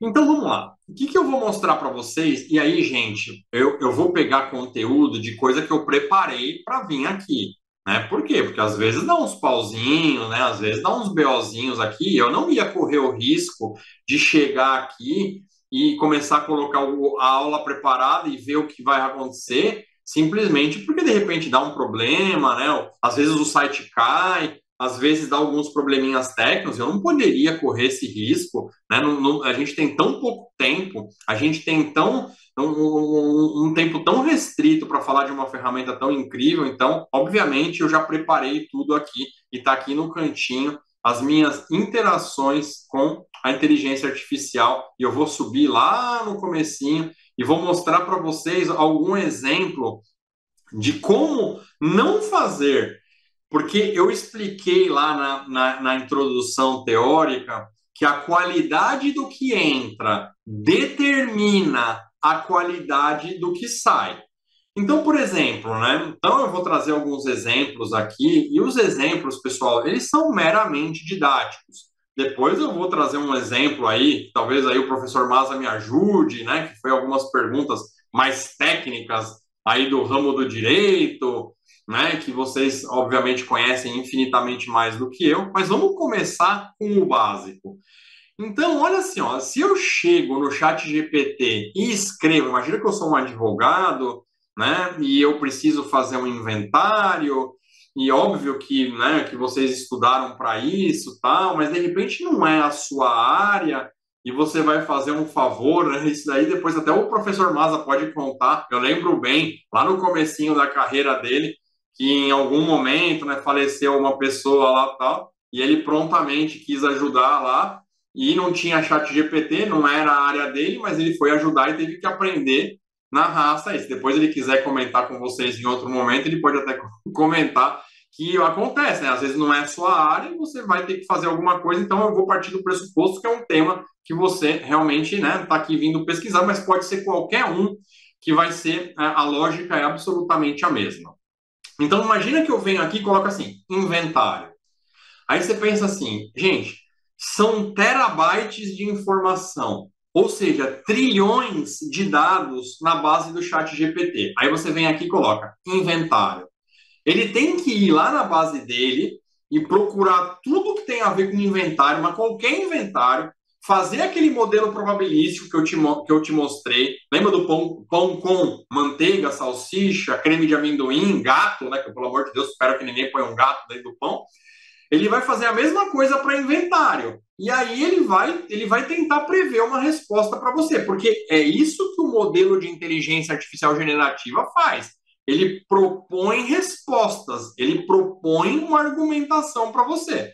Então vamos lá. O que, que eu vou mostrar para vocês? E aí, gente, eu, eu vou pegar conteúdo de coisa que eu preparei para vir aqui. Né? Por quê? Porque às vezes dá uns pauzinhos, né? às vezes dá uns BOzinhos aqui. Eu não ia correr o risco de chegar aqui e começar a colocar a aula preparada e ver o que vai acontecer, simplesmente porque de repente dá um problema, né? Às vezes o site cai, às vezes dá alguns probleminhas técnicos, eu não poderia correr esse risco, né? Não, não, a gente tem tão pouco tempo, a gente tem tão um, um, um tempo tão restrito para falar de uma ferramenta tão incrível, então, obviamente, eu já preparei tudo aqui e está aqui no cantinho as minhas interações com a inteligência artificial e eu vou subir lá no comecinho e vou mostrar para vocês algum exemplo de como não fazer, porque eu expliquei lá na, na, na introdução teórica que a qualidade do que entra determina a qualidade do que sai. Então, por exemplo, né? Então eu vou trazer alguns exemplos aqui e os exemplos, pessoal, eles são meramente didáticos. Depois eu vou trazer um exemplo aí, talvez aí o professor Maza me ajude, né? Que foi algumas perguntas mais técnicas aí do ramo do direito, né? Que vocês obviamente conhecem infinitamente mais do que eu. Mas vamos começar com o básico. Então, olha assim, ó, se eu chego no chat GPT e escrevo, imagina que eu sou um advogado, né? E eu preciso fazer um inventário, e óbvio que, né, que vocês estudaram para isso, tal, mas de repente não é a sua área e você vai fazer um favor, né? Isso daí depois até o professor Maza pode contar. Eu lembro bem, lá no comecinho da carreira dele, que em algum momento, né, faleceu uma pessoa lá, tal, e ele prontamente quis ajudar lá e não tinha chat GPT, não era a área dele, mas ele foi ajudar e teve que aprender na raça. E se depois ele quiser comentar com vocês em outro momento, ele pode até comentar que acontece, né? Às vezes não é a sua área e você vai ter que fazer alguma coisa, então eu vou partir do pressuposto que é um tema que você realmente né, está aqui vindo pesquisar, mas pode ser qualquer um que vai ser, é, a lógica é absolutamente a mesma. Então imagina que eu venho aqui e coloco assim, inventário. Aí você pensa assim, gente, são terabytes de informação. Ou seja, trilhões de dados na base do chat GPT. Aí você vem aqui e coloca inventário. Ele tem que ir lá na base dele e procurar tudo que tem a ver com inventário, mas qualquer inventário, fazer aquele modelo probabilístico que eu te, que eu te mostrei. Lembra do pão, pão com manteiga, salsicha, creme de amendoim, gato, né? Que pelo amor de Deus, espero que ninguém ponha um gato dentro do pão. Ele vai fazer a mesma coisa para inventário. E aí ele vai, ele vai tentar prever uma resposta para você, porque é isso que o modelo de inteligência artificial generativa faz. Ele propõe respostas, ele propõe uma argumentação para você.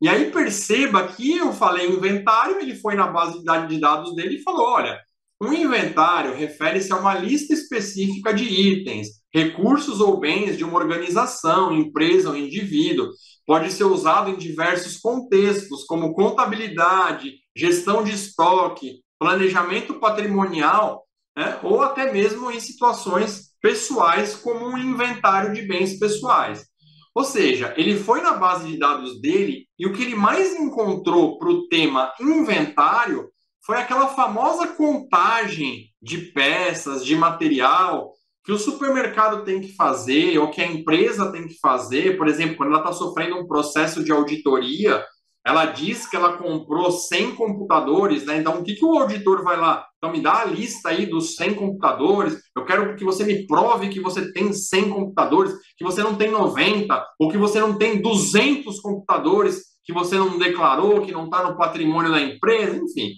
E aí perceba que eu falei inventário, ele foi na base de dados dele e falou: olha, um inventário refere-se a uma lista específica de itens, recursos ou bens de uma organização, empresa ou indivíduo. Pode ser usado em diversos contextos, como contabilidade, gestão de estoque, planejamento patrimonial, né? ou até mesmo em situações pessoais, como um inventário de bens pessoais. Ou seja, ele foi na base de dados dele e o que ele mais encontrou para o tema inventário foi aquela famosa contagem de peças, de material que o supermercado tem que fazer ou que a empresa tem que fazer. Por exemplo, quando ela está sofrendo um processo de auditoria, ela diz que ela comprou 100 computadores, né? Então, o que, que o auditor vai lá? Então, me dá a lista aí dos 100 computadores. Eu quero que você me prove que você tem 100 computadores, que você não tem 90, ou que você não tem 200 computadores que você não declarou, que não está no patrimônio da empresa, enfim.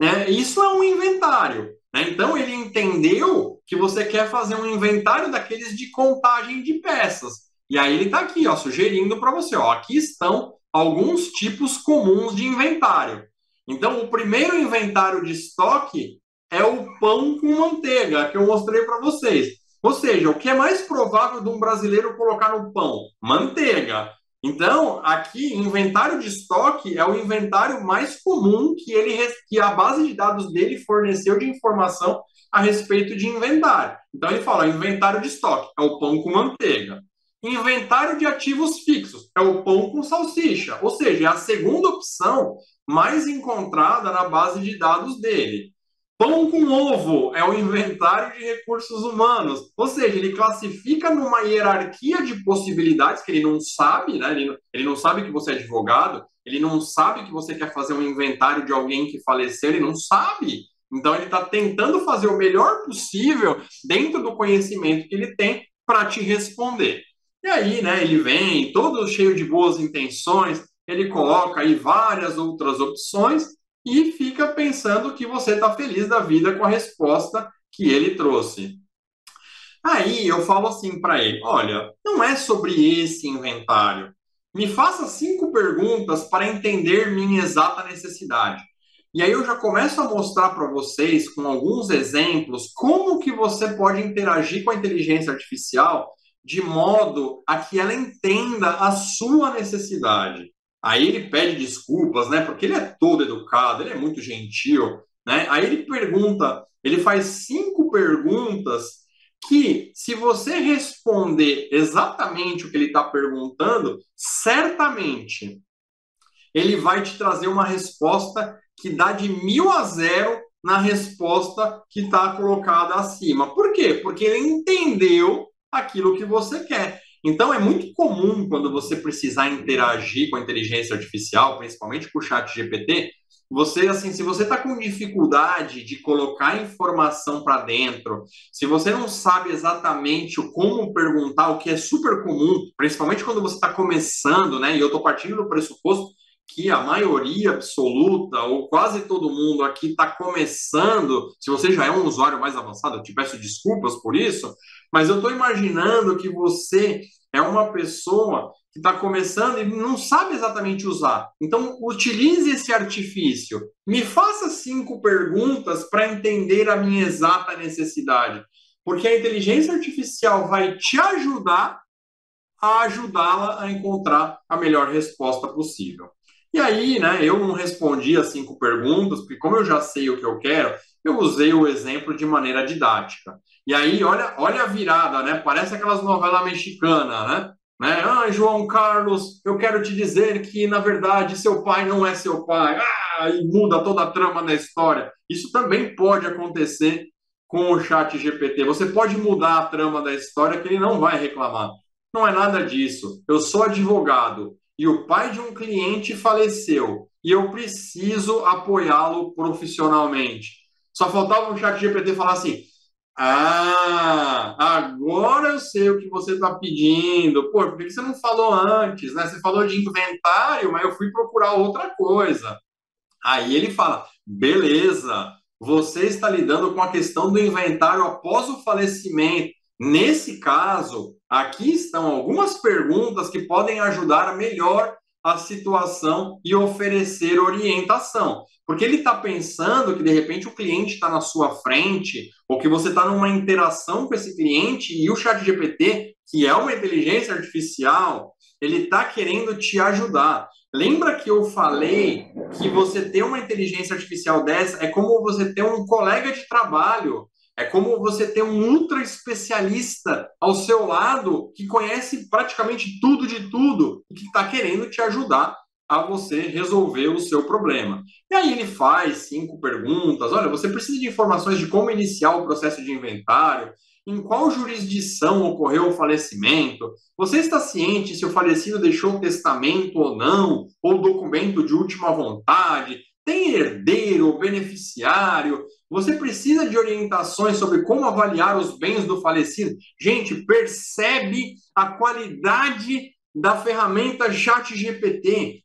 É, isso é um inventário. Né? Então, ele entendeu que você quer fazer um inventário daqueles de contagem de peças. E aí ele está aqui, ó, sugerindo para você, ó, aqui estão alguns tipos comuns de inventário. Então, o primeiro inventário de estoque é o pão com manteiga, que eu mostrei para vocês. Ou seja, o que é mais provável de um brasileiro colocar no pão? Manteiga. Então, aqui, inventário de estoque é o inventário mais comum que ele que a base de dados dele forneceu de informação a respeito de inventário. Então, ele fala: inventário de estoque é o pão com manteiga. Inventário de ativos fixos é o pão com salsicha, ou seja, é a segunda opção mais encontrada na base de dados dele. Pão com ovo é o inventário de recursos humanos, ou seja, ele classifica numa hierarquia de possibilidades que ele não sabe, né? Ele, ele não sabe que você é advogado, ele não sabe que você quer fazer um inventário de alguém que faleceu, ele não sabe. Então ele está tentando fazer o melhor possível dentro do conhecimento que ele tem para te responder. E aí, né, ele vem todo cheio de boas intenções, ele coloca aí várias outras opções e fica pensando que você está feliz da vida com a resposta que ele trouxe. Aí eu falo assim para ele: olha, não é sobre esse inventário. Me faça cinco perguntas para entender minha exata necessidade. E aí eu já começo a mostrar para vocês, com alguns exemplos, como que você pode interagir com a inteligência artificial de modo a que ela entenda a sua necessidade. Aí ele pede desculpas, né? Porque ele é todo educado, ele é muito gentil, né? Aí ele pergunta, ele faz cinco perguntas que, se você responder exatamente o que ele está perguntando, certamente ele vai te trazer uma resposta que dá de mil a zero na resposta que está colocada acima. Por quê? Porque ele entendeu aquilo que você quer. Então, é muito comum quando você precisar interagir com a inteligência artificial, principalmente com o chat GPT, você, assim, se você está com dificuldade de colocar informação para dentro, se você não sabe exatamente como perguntar, o que é super comum, principalmente quando você está começando, né? E eu estou partindo do pressuposto que a maioria absoluta, ou quase todo mundo aqui está começando. Se você já é um usuário mais avançado, eu te peço desculpas por isso, mas eu estou imaginando que você é uma pessoa que está começando e não sabe exatamente usar. Então, utilize esse artifício. Me faça cinco perguntas para entender a minha exata necessidade. Porque a inteligência artificial vai te ajudar a ajudá-la a encontrar a melhor resposta possível. E aí, né, eu não respondi as cinco perguntas, porque como eu já sei o que eu quero, eu usei o exemplo de maneira didática. E aí, olha, olha a virada, né? Parece aquelas novelas mexicanas, né? né? Ah, João Carlos, eu quero te dizer que, na verdade, seu pai não é seu pai. Ah, e muda toda a trama da história. Isso também pode acontecer com o chat GPT. Você pode mudar a trama da história que ele não vai reclamar. Não é nada disso. Eu sou advogado e o pai de um cliente faleceu e eu preciso apoiá-lo profissionalmente. Só faltava um chat GPT falar assim: ah, agora eu sei o que você está pedindo. Pô, por que você não falou antes? Né? Você falou de inventário, mas eu fui procurar outra coisa. Aí ele fala: beleza, você está lidando com a questão do inventário após o falecimento. Nesse caso, aqui estão algumas perguntas que podem ajudar a melhor a situação e oferecer orientação. Porque ele está pensando que de repente o cliente está na sua frente, ou que você está numa interação com esse cliente e o chat GPT, que é uma inteligência artificial, ele está querendo te ajudar. Lembra que eu falei que você ter uma inteligência artificial dessa é como você ter um colega de trabalho é como você ter um ultra especialista ao seu lado que conhece praticamente tudo de tudo e que está querendo te ajudar a você resolver o seu problema. E aí ele faz cinco perguntas. Olha, você precisa de informações de como iniciar o processo de inventário, em qual jurisdição ocorreu o falecimento, você está ciente se o falecido deixou testamento ou não, ou documento de última vontade, tem herdeiro ou beneficiário, você precisa de orientações sobre como avaliar os bens do falecido. Gente, percebe a qualidade da ferramenta ChatGPT.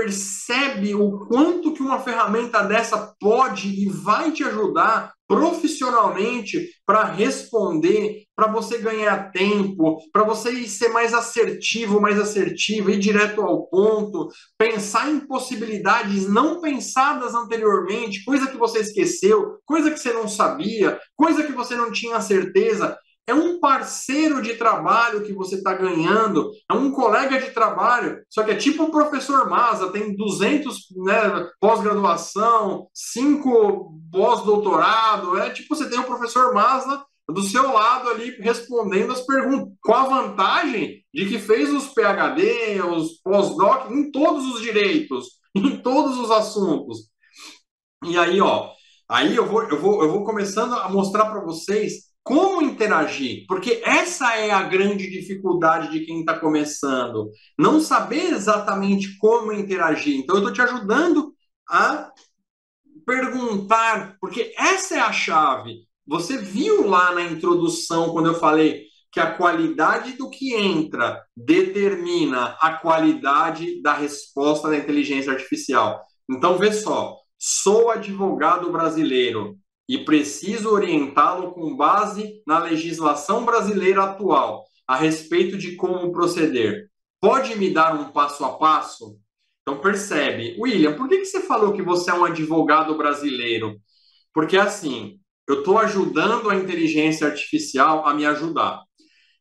Percebe o quanto que uma ferramenta dessa pode e vai te ajudar profissionalmente para responder, para você ganhar tempo, para você ser mais assertivo, mais assertivo, ir direto ao ponto, pensar em possibilidades não pensadas anteriormente, coisa que você esqueceu, coisa que você não sabia, coisa que você não tinha certeza. É um parceiro de trabalho que você está ganhando, é um colega de trabalho, só que é tipo o professor Maza, tem 200 né, pós-graduação, 5 pós-doutorado, é tipo você tem o professor Maza do seu lado ali respondendo as perguntas, com a vantagem de que fez os PhD, os pós-doc em todos os direitos, em todos os assuntos. E aí, ó, aí eu vou, eu vou, eu vou começando a mostrar para vocês como interagir? Porque essa é a grande dificuldade de quem está começando. Não saber exatamente como interagir. Então, eu estou te ajudando a perguntar, porque essa é a chave. Você viu lá na introdução, quando eu falei que a qualidade do que entra determina a qualidade da resposta da inteligência artificial. Então, vê só. Sou advogado brasileiro e preciso orientá-lo com base na legislação brasileira atual a respeito de como proceder. Pode me dar um passo a passo? Então percebe, William, por que, você falou que você é um advogado brasileiro? Porque assim, eu estou ajudando a inteligência artificial a me ajudar.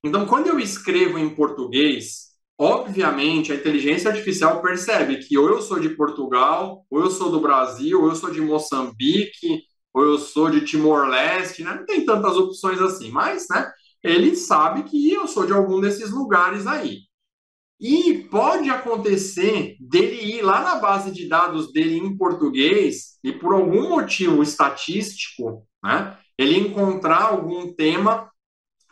Então, quando eu escrevo em português, obviamente a inteligência artificial percebe que ou eu sou de Portugal, ou eu sou do Brasil, ou eu sou de Moçambique, ou eu sou de Timor-Leste, né? Não tem tantas opções assim, mas, né? Ele sabe que eu sou de algum desses lugares aí. E pode acontecer dele ir lá na base de dados dele em português e por algum motivo estatístico, né? Ele encontrar algum tema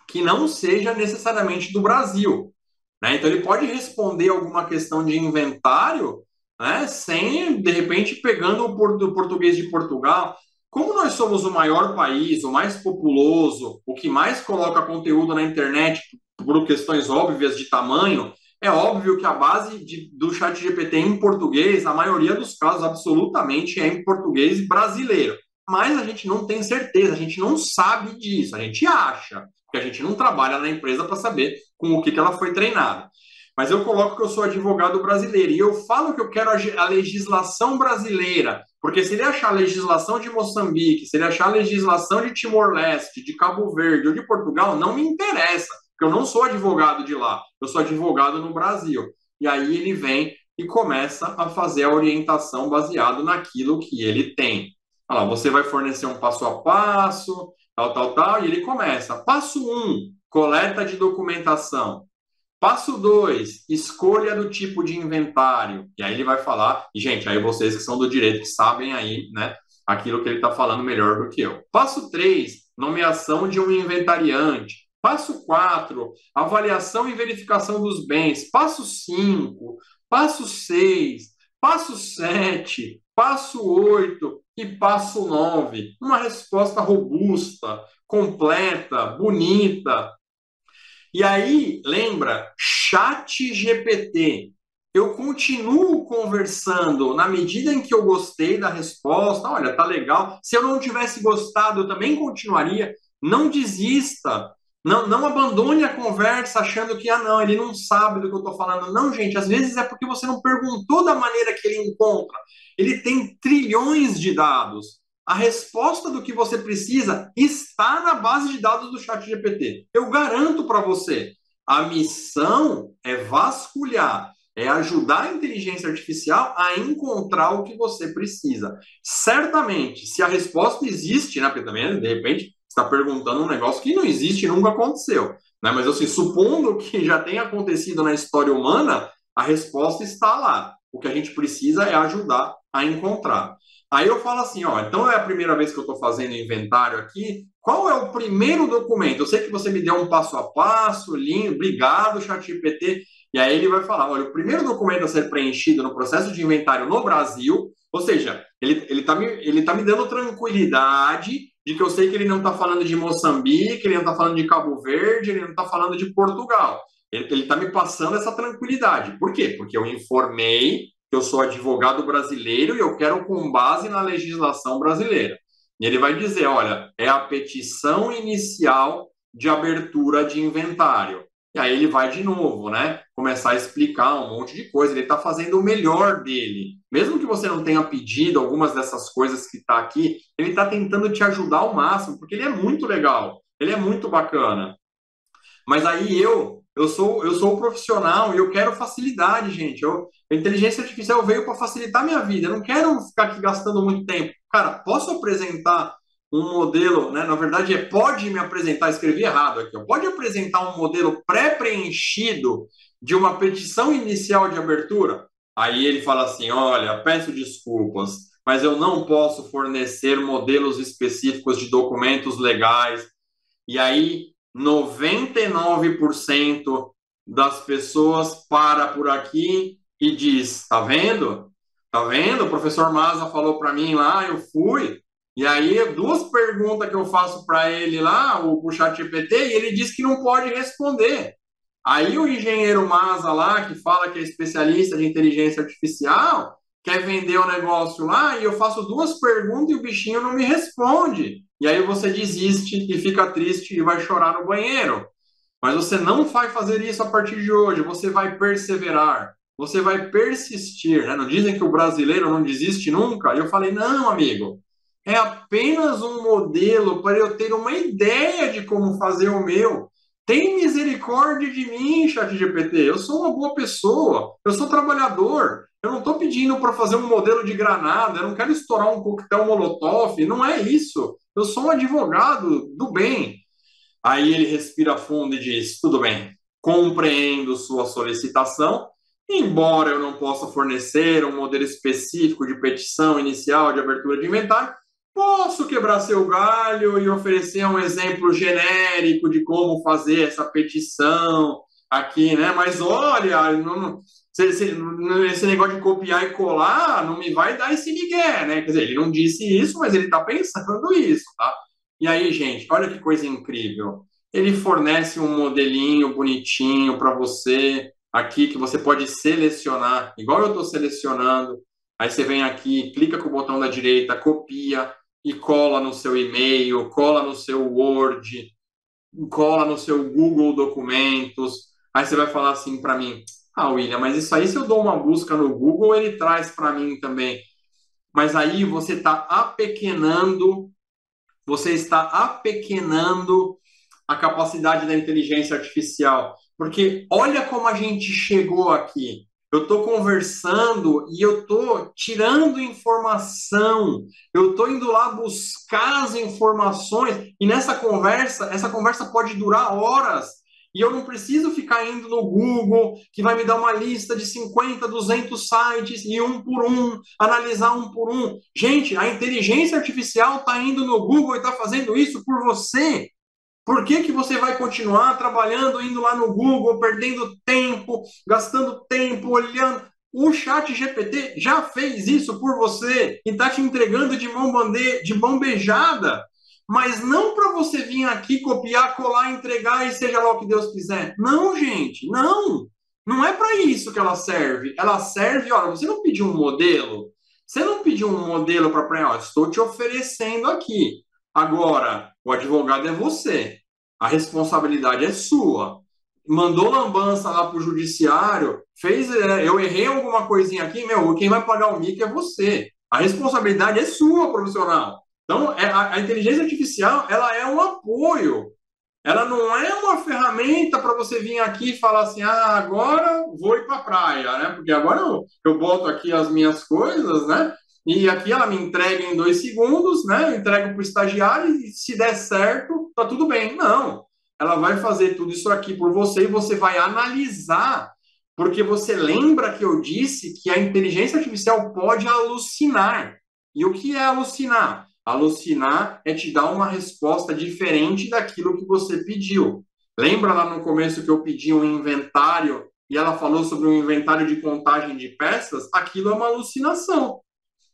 que não seja necessariamente do Brasil. Né? Então ele pode responder alguma questão de inventário né, sem, de repente, pegando o português de Portugal. Como nós somos o maior país, o mais populoso, o que mais coloca conteúdo na internet por questões óbvias de tamanho, é óbvio que a base de, do chat GPT em português, na maioria dos casos, absolutamente é em português brasileiro. Mas a gente não tem certeza, a gente não sabe disso, a gente acha, porque a gente não trabalha na empresa para saber com o que, que ela foi treinada. Mas eu coloco que eu sou advogado brasileiro e eu falo que eu quero a legislação brasileira porque se ele achar a legislação de Moçambique, se ele achar a legislação de Timor-Leste, de Cabo Verde ou de Portugal, não me interessa, porque eu não sou advogado de lá, eu sou advogado no Brasil. E aí ele vem e começa a fazer a orientação baseado naquilo que ele tem. Olha lá, você vai fornecer um passo a passo, tal, tal, tal, e ele começa. Passo 1, um, coleta de documentação. Passo 2, escolha do tipo de inventário. E aí ele vai falar, e gente, aí vocês que são do direito, que sabem aí, né, aquilo que ele está falando melhor do que eu. Passo 3, nomeação de um inventariante. Passo 4, avaliação e verificação dos bens. Passo 5, passo 6, passo 7, passo 8 e passo 9. Uma resposta robusta, completa, bonita. E aí, lembra, chat GPT. Eu continuo conversando na medida em que eu gostei da resposta. Olha, tá legal. Se eu não tivesse gostado, eu também continuaria. Não desista. Não, não abandone a conversa achando que, ah, não, ele não sabe do que eu estou falando. Não, gente, às vezes é porque você não perguntou da maneira que ele encontra. Ele tem trilhões de dados. A resposta do que você precisa está na base de dados do Chat GPT. Eu garanto para você. A missão é vasculhar, é ajudar a inteligência artificial a encontrar o que você precisa. Certamente, se a resposta existe, né? Também, de repente, está perguntando um negócio que não existe e nunca aconteceu. Né? Mas assim, supondo que já tenha acontecido na história humana, a resposta está lá. O que a gente precisa é ajudar a encontrar. Aí eu falo assim, ó, então é a primeira vez que eu estou fazendo inventário aqui. Qual é o primeiro documento? Eu sei que você me deu um passo a passo, lindo, obrigado, ChatGPT. E aí ele vai falar, olha, o primeiro documento a ser preenchido no processo de inventário no Brasil, ou seja, ele está me, ele tá me dando tranquilidade de que eu sei que ele não está falando de Moçambique, ele não está falando de Cabo Verde, ele não está falando de Portugal. Ele está me passando essa tranquilidade. Por quê? Porque eu informei que eu sou advogado brasileiro e eu quero com base na legislação brasileira. E ele vai dizer: olha, é a petição inicial de abertura de inventário. E aí ele vai de novo, né? Começar a explicar um monte de coisa. Ele está fazendo o melhor dele. Mesmo que você não tenha pedido algumas dessas coisas que está aqui, ele está tentando te ajudar ao máximo, porque ele é muito legal, ele é muito bacana. Mas aí eu, eu sou, eu sou profissional e eu quero facilidade, gente. Eu, a inteligência artificial veio para facilitar minha vida. Eu não quero ficar aqui gastando muito tempo. Cara, posso apresentar um modelo, né? Na verdade, é pode me apresentar, escrevi errado aqui, pode apresentar um modelo pré-preenchido de uma petição inicial de abertura? Aí ele fala assim: olha, peço desculpas, mas eu não posso fornecer modelos específicos de documentos legais. E aí, 99% das pessoas para por aqui e diz: tá vendo? Tá vendo? O professor Maza falou para mim lá, eu fui, e aí, duas perguntas que eu faço para ele lá, o, o chat GPT, e ele diz que não pode responder. Aí o engenheiro Maza lá, que fala que é especialista de inteligência artificial, quer vender o negócio lá, e eu faço duas perguntas e o bichinho não me responde. E aí você desiste e fica triste e vai chorar no banheiro. Mas você não vai fazer isso a partir de hoje, você vai perseverar, você vai persistir. Né? Não dizem que o brasileiro não desiste nunca? E eu falei, não, amigo, é apenas um modelo para eu ter uma ideia de como fazer o meu. Tem misericórdia de mim, ChatGPT. Eu sou uma boa pessoa, eu sou trabalhador. Eu não estou pedindo para fazer um modelo de granada, eu não quero estourar um coquetel molotov, não é isso. Eu sou um advogado do bem. Aí ele respira fundo e diz: tudo bem, compreendo sua solicitação, embora eu não possa fornecer um modelo específico de petição inicial de abertura de inventário, Posso quebrar seu galho e oferecer um exemplo genérico de como fazer essa petição aqui, né? Mas olha, não, esse, esse negócio de copiar e colar não me vai dar esse migué, né? Quer dizer, ele não disse isso, mas ele está pensando isso, tá? E aí, gente, olha que coisa incrível. Ele fornece um modelinho bonitinho para você aqui que você pode selecionar, igual eu estou selecionando. Aí você vem aqui, clica com o botão da direita, copia, e cola no seu e-mail, cola no seu Word, cola no seu Google Documentos. Aí você vai falar assim para mim: Ah, William, mas isso aí, se eu dou uma busca no Google, ele traz para mim também. Mas aí você está apequenando, você está apequenando a capacidade da inteligência artificial. Porque olha como a gente chegou aqui eu estou conversando e eu estou tirando informação, eu estou indo lá buscar as informações, e nessa conversa, essa conversa pode durar horas, e eu não preciso ficar indo no Google, que vai me dar uma lista de 50, 200 sites, e um por um, analisar um por um. Gente, a inteligência artificial está indo no Google e está fazendo isso por você. Por que, que você vai continuar trabalhando, indo lá no Google, perdendo tempo, gastando tempo, olhando? O chat GPT já fez isso por você e está te entregando de mão, bande... de mão beijada. Mas não para você vir aqui copiar, colar, entregar e seja lá o que Deus quiser. Não, gente, não. Não é para isso que ela serve. Ela serve, olha, você não pediu um modelo? Você não pediu um modelo para, estou te oferecendo aqui. Agora, o advogado é você. A responsabilidade é sua. Mandou lambança lá para o judiciário, fez. É, eu errei alguma coisinha aqui, meu, quem vai pagar o mic é você. A responsabilidade é sua, profissional. Então, é, a, a inteligência artificial ela é um apoio. Ela não é uma ferramenta para você vir aqui e falar assim, ah, agora vou ir para a praia, né? Porque agora eu, eu boto aqui as minhas coisas, né? E aqui ela me entrega em dois segundos, né? Eu entrego para o estagiário e se der certo, tá tudo bem. Não. Ela vai fazer tudo isso aqui por você e você vai analisar, porque você lembra que eu disse que a inteligência artificial pode alucinar. E o que é alucinar? Alucinar é te dar uma resposta diferente daquilo que você pediu. Lembra lá no começo que eu pedi um inventário e ela falou sobre um inventário de contagem de peças? Aquilo é uma alucinação.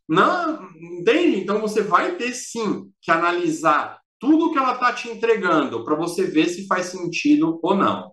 Não, entende? Então você vai ter sim que analisar tudo que ela está te entregando para você ver se faz sentido ou não.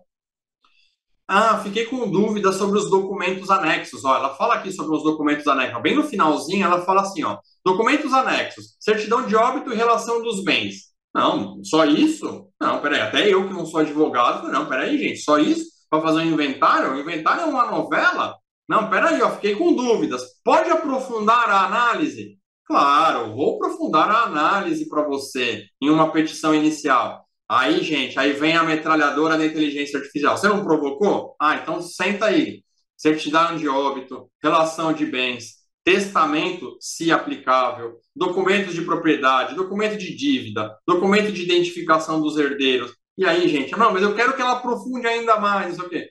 Ah, fiquei com dúvida sobre os documentos anexos. Ó, ela fala aqui sobre os documentos anexos. Bem no finalzinho, ela fala assim: ó, documentos anexos, certidão de óbito e relação dos bens. Não, só isso? Não, peraí, até eu que não sou advogado, não, peraí, gente, só isso para fazer um inventário? O inventário é uma novela? Não, peraí, ó, fiquei com dúvidas. Pode aprofundar a análise? Claro, vou aprofundar a análise para você em uma petição inicial. Aí, gente, aí vem a metralhadora da inteligência artificial. Você não provocou? Ah, então senta aí. Certidão de óbito, relação de bens, testamento, se aplicável, documentos de propriedade, documento de dívida, documento de identificação dos herdeiros. E aí, gente, não, mas eu quero que ela aprofunde ainda mais, não sei o quê.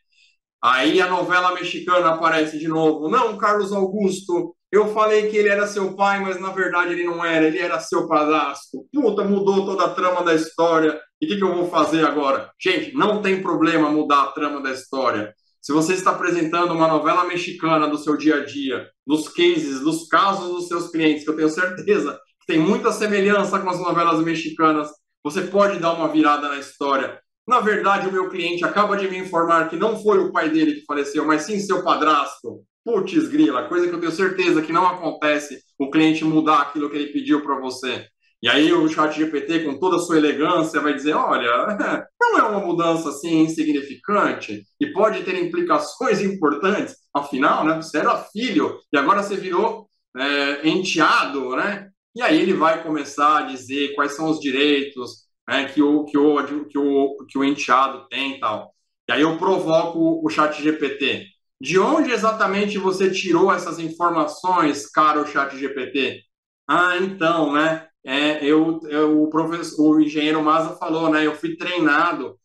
Aí a novela mexicana aparece de novo. Não, Carlos Augusto, eu falei que ele era seu pai, mas na verdade ele não era, ele era seu padrasto. Puta, mudou toda a trama da história. E o que, que eu vou fazer agora? Gente, não tem problema mudar a trama da história. Se você está apresentando uma novela mexicana do seu dia a dia, dos cases, dos casos dos seus clientes, que eu tenho certeza que tem muita semelhança com as novelas mexicanas, você pode dar uma virada na história na verdade, o meu cliente acaba de me informar que não foi o pai dele que faleceu, mas sim seu padrasto. Putz, grila, coisa que eu tenho certeza que não acontece o cliente mudar aquilo que ele pediu para você. E aí o chat GPT, com toda a sua elegância, vai dizer, olha, não é uma mudança assim insignificante e pode ter implicações importantes. Afinal, né, você era filho e agora você virou é, enteado, né? E aí ele vai começar a dizer quais são os direitos, né, que, o, que, o, que, o, que o enteado tem e tal. E aí eu provoco o chat GPT. De onde exatamente você tirou essas informações, caro chat GPT? Ah, então, né? É, eu, eu, o, professor, o engenheiro Maza falou, né? Eu fui treinado,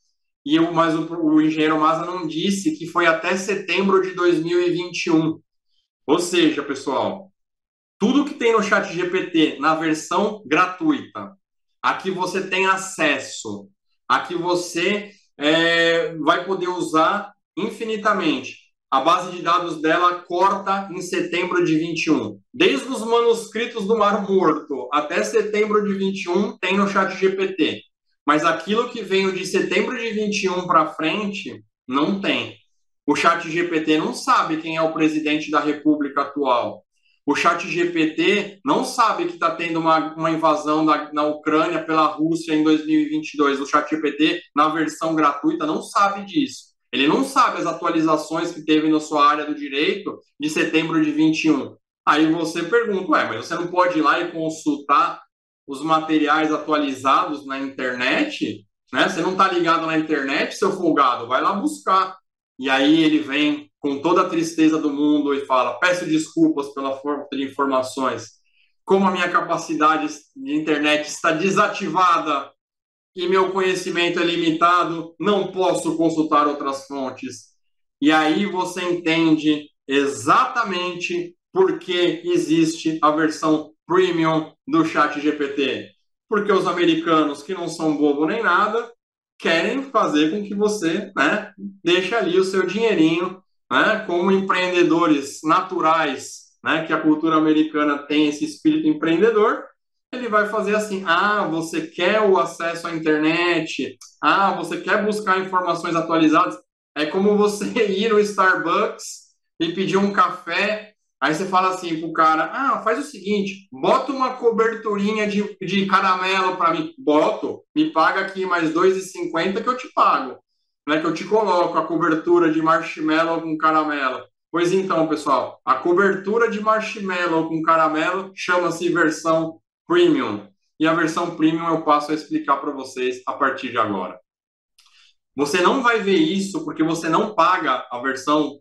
e eu, mas o, o engenheiro Maza não disse que foi até setembro de 2021. Ou seja, pessoal, tudo que tem no chat GPT na versão gratuita, a que você tem acesso, a que você é, vai poder usar infinitamente. A base de dados dela corta em setembro de 21. Desde os manuscritos do Mar Morto até setembro de 21 tem no chat GPT. Mas aquilo que veio de setembro de 21 para frente, não tem. O chat GPT não sabe quem é o presidente da República atual. O chat GPT não sabe que está tendo uma, uma invasão na Ucrânia pela Rússia em 2022. O chat GPT, na versão gratuita, não sabe disso. Ele não sabe as atualizações que teve na sua área do direito de setembro de 21. Aí você pergunta, ué, mas você não pode ir lá e consultar os materiais atualizados na internet? Né? Você não está ligado na internet, seu folgado? Vai lá buscar. E aí ele vem com toda a tristeza do mundo e fala: peço desculpas pela falta de informações. Como a minha capacidade de internet está desativada e meu conhecimento é limitado, não posso consultar outras fontes. E aí você entende exatamente por que existe a versão premium do Chat GPT. Porque os americanos, que não são bobo nem nada, querem fazer com que você né, deixe ali o seu dinheirinho, né, como empreendedores naturais, né, que a cultura americana tem esse espírito empreendedor, ele vai fazer assim: ah, você quer o acesso à internet, ah, você quer buscar informações atualizadas. É como você ir no Starbucks e pedir um café Aí você fala assim pro cara, ah, faz o seguinte, bota uma coberturinha de, de caramelo para mim. Boto, me paga aqui mais 2,50 que eu te pago. Né, que eu te coloco a cobertura de marshmallow com caramelo. Pois então, pessoal, a cobertura de marshmallow com caramelo chama-se versão premium. E a versão premium eu passo a explicar para vocês a partir de agora. Você não vai ver isso porque você não paga a versão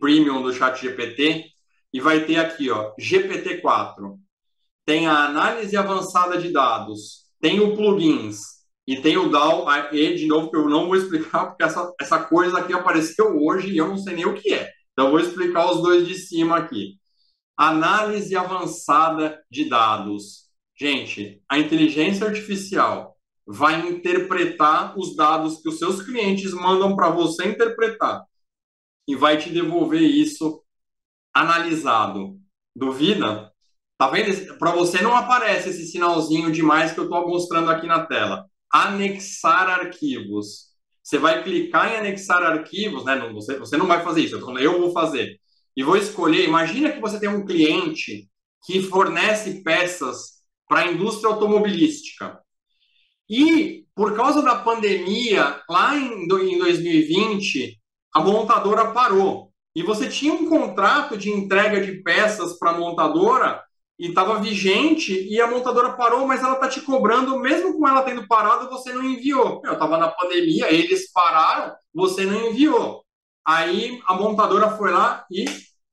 premium do Chat GPT e vai ter aqui, ó, GPT-4. Tem a análise avançada de dados, tem o plugins e tem o DAO, e de novo que eu não vou explicar porque essa, essa coisa aqui apareceu hoje e eu não sei nem o que é. Então eu vou explicar os dois de cima aqui. Análise avançada de dados. Gente, a inteligência artificial vai interpretar os dados que os seus clientes mandam para você interpretar e vai te devolver isso analisado. Duvida? Tá vendo? Para você não aparece esse sinalzinho demais que eu estou mostrando aqui na tela. Anexar arquivos. Você vai clicar em anexar arquivos, né? Você, você não vai fazer isso, eu, eu vou fazer. E vou escolher. Imagina que você tem um cliente que fornece peças para a indústria automobilística. E, por causa da pandemia, lá em 2020, a montadora parou e você tinha um contrato de entrega de peças para a montadora e estava vigente e a montadora parou, mas ela está te cobrando, mesmo com ela tendo parado, você não enviou. Eu estava na pandemia, eles pararam, você não enviou. Aí a montadora foi lá e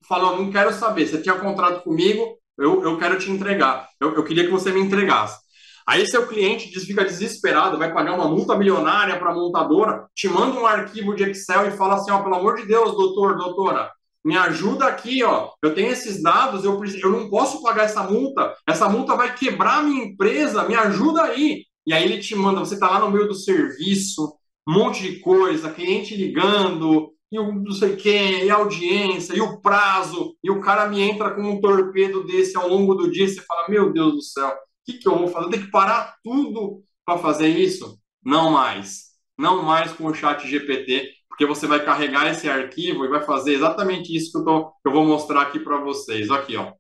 falou: Não quero saber, você tinha contrato comigo, eu, eu quero te entregar. Eu, eu queria que você me entregasse. Aí seu cliente fica desesperado, vai pagar uma multa milionária para a montadora, te manda um arquivo de Excel e fala assim, ó, pelo amor de Deus, doutor, doutora, me ajuda aqui, ó. Eu tenho esses dados, eu, eu não posso pagar essa multa. Essa multa vai quebrar a minha empresa, me ajuda aí. E aí ele te manda, você está lá no meio do serviço, um monte de coisa, cliente ligando, e o não sei quem, e a audiência, e o prazo, e o cara me entra com um torpedo desse ao longo do dia, você fala, meu Deus do céu, que, que eu vou fazer? Eu tenho que parar tudo para fazer isso? Não mais. Não mais com o chat GPT, porque você vai carregar esse arquivo e vai fazer exatamente isso que eu, tô, que eu vou mostrar aqui para vocês. Aqui, ó.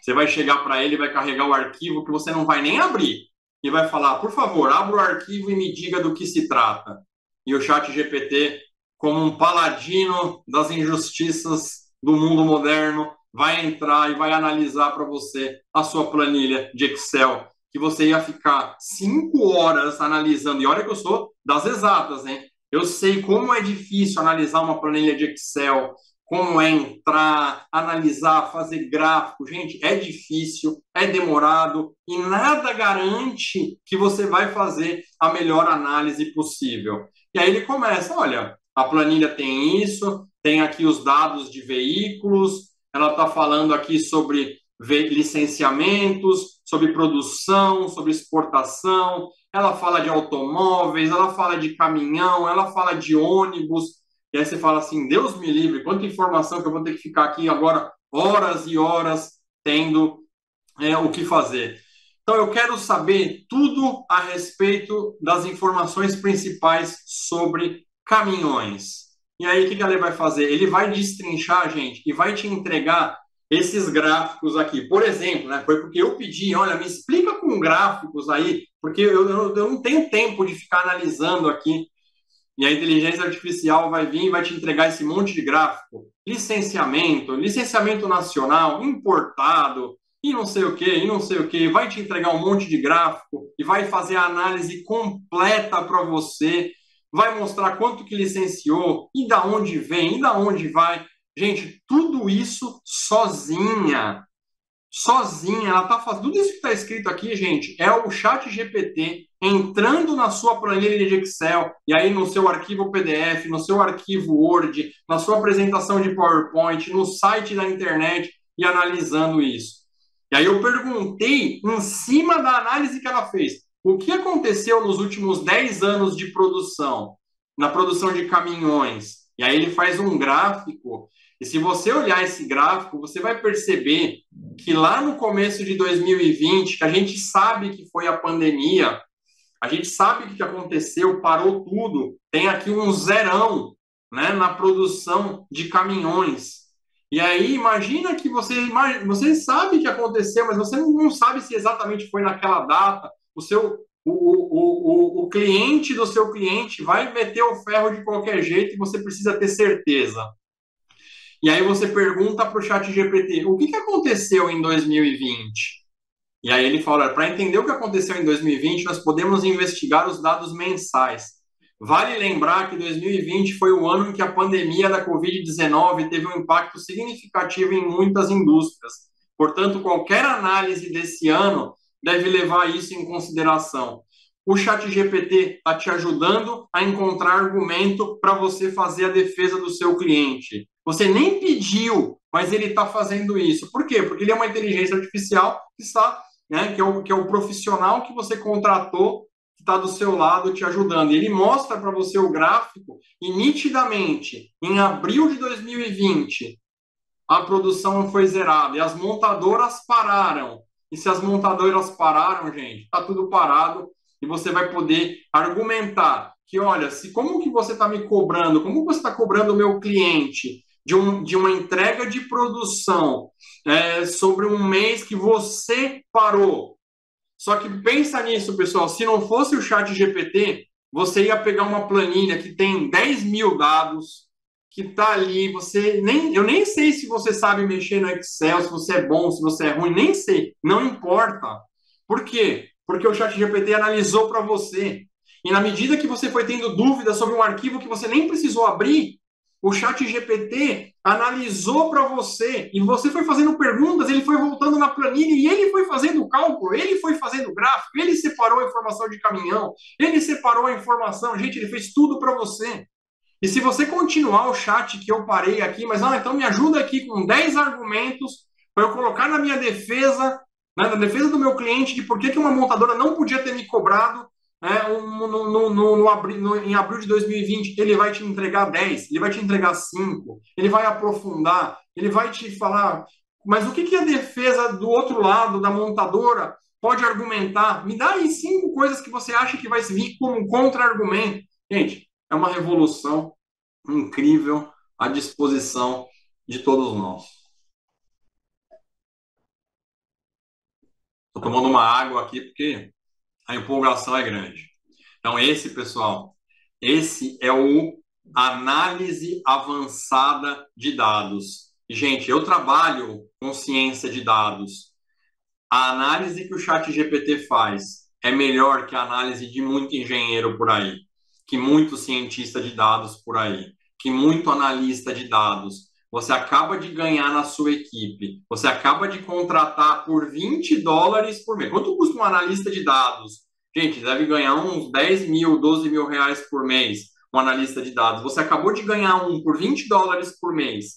Você vai chegar para ele, vai carregar o arquivo que você não vai nem abrir e vai falar, por favor, abra o arquivo e me diga do que se trata. E o chat GPT, como um paladino das injustiças do mundo moderno, vai entrar e vai analisar para você a sua planilha de Excel, que você ia ficar cinco horas analisando. E olha que eu sou das exatas, hein? Eu sei como é difícil analisar uma planilha de Excel, como é entrar, analisar, fazer gráfico. Gente, é difícil, é demorado e nada garante que você vai fazer a melhor análise possível. E aí ele começa: olha, a planilha tem isso, tem aqui os dados de veículos, ela está falando aqui sobre licenciamentos, sobre produção, sobre exportação, ela fala de automóveis, ela fala de caminhão, ela fala de ônibus, e aí você fala assim, Deus me livre, quanta informação que eu vou ter que ficar aqui agora horas e horas tendo é, o que fazer. Então eu quero saber tudo a respeito das informações principais sobre caminhões. E aí, o que, que ele vai fazer? Ele vai destrinchar, gente, e vai te entregar esses gráficos aqui. Por exemplo, né, foi porque eu pedi, olha, me explica com gráficos aí, porque eu, eu, eu não tenho tempo de ficar analisando aqui. E a inteligência artificial vai vir e vai te entregar esse monte de gráfico. Licenciamento, licenciamento nacional, importado, e não sei o que, e não sei o que. Vai te entregar um monte de gráfico e vai fazer a análise completa para você vai mostrar quanto que licenciou, e da onde vem, e da onde vai. Gente, tudo isso sozinha. Sozinha, ela está fazendo. Tudo isso que está escrito aqui, gente, é o chat GPT entrando na sua planilha de Excel, e aí no seu arquivo PDF, no seu arquivo Word, na sua apresentação de PowerPoint, no site da internet e analisando isso. E aí eu perguntei, em cima da análise que ela fez, o que aconteceu nos últimos 10 anos de produção, na produção de caminhões. E aí ele faz um gráfico, e se você olhar esse gráfico, você vai perceber que lá no começo de 2020, que a gente sabe que foi a pandemia, a gente sabe o que aconteceu, parou tudo, tem aqui um zerão né, na produção de caminhões. E aí, imagina que você, você sabe o que aconteceu, mas você não sabe se exatamente foi naquela data. O seu o, o, o, o cliente do seu cliente vai meter o ferro de qualquer jeito e você precisa ter certeza. E aí você pergunta para o chat GPT, o que, que aconteceu em 2020? E aí ele fala, para entender o que aconteceu em 2020, nós podemos investigar os dados mensais. Vale lembrar que 2020 foi o ano em que a pandemia da Covid-19 teve um impacto significativo em muitas indústrias. Portanto, qualquer análise desse ano deve levar isso em consideração. O Chat GPT está te ajudando a encontrar argumento para você fazer a defesa do seu cliente. Você nem pediu, mas ele está fazendo isso. Por quê? Porque ele é uma inteligência artificial que está, né, que é o, que é o profissional que você contratou que está do seu lado te ajudando. Ele mostra para você o gráfico e nitidamente, em abril de 2020, a produção foi zerada e as montadoras pararam. E se as montadoras pararam, gente, está tudo parado e você vai poder argumentar que, olha, se como que você está me cobrando, como você está cobrando o meu cliente de, um, de uma entrega de produção é, sobre um mês que você parou, só que pensa nisso, pessoal. Se não fosse o chat GPT, você ia pegar uma planilha que tem 10 mil dados, que está ali. Você nem, eu nem sei se você sabe mexer no Excel, se você é bom, se você é ruim, nem sei. Não importa. Por quê? Porque o chat GPT analisou para você. E na medida que você foi tendo dúvidas sobre um arquivo que você nem precisou abrir, o chat GPT analisou para você e você foi fazendo perguntas, ele foi voltando na planilha e ele foi fazendo o cálculo, ele foi fazendo o gráfico, ele separou a informação de caminhão, ele separou a informação, gente, ele fez tudo para você. E se você continuar o chat que eu parei aqui, mas não, então me ajuda aqui com 10 argumentos para eu colocar na minha defesa, né, na defesa do meu cliente, de por que, que uma montadora não podia ter me cobrado né, um, no, no, no, no, em abril de 2020, ele vai te entregar 10, ele vai te entregar 5, ele vai aprofundar, ele vai te falar. Mas o que, que a defesa do outro lado, da montadora, pode argumentar? Me dá aí cinco coisas que você acha que vai vir como contra-argumento. Gente, é uma revolução incrível à disposição de todos nós. Estou tomando uma água aqui porque a empolgação é grande. Então, esse, pessoal, esse é o análise avançada de dados. Gente, eu trabalho com ciência de dados. A análise que o chat GPT faz é melhor que a análise de muito engenheiro por aí, que muito cientista de dados por aí, que muito analista de dados. Você acaba de ganhar na sua equipe, você acaba de contratar por 20 dólares por mês. Quanto custa um analista de dados? Gente, deve ganhar uns 10 mil, 12 mil reais por mês, um analista de dados. Você acabou de ganhar um por 20 dólares por mês,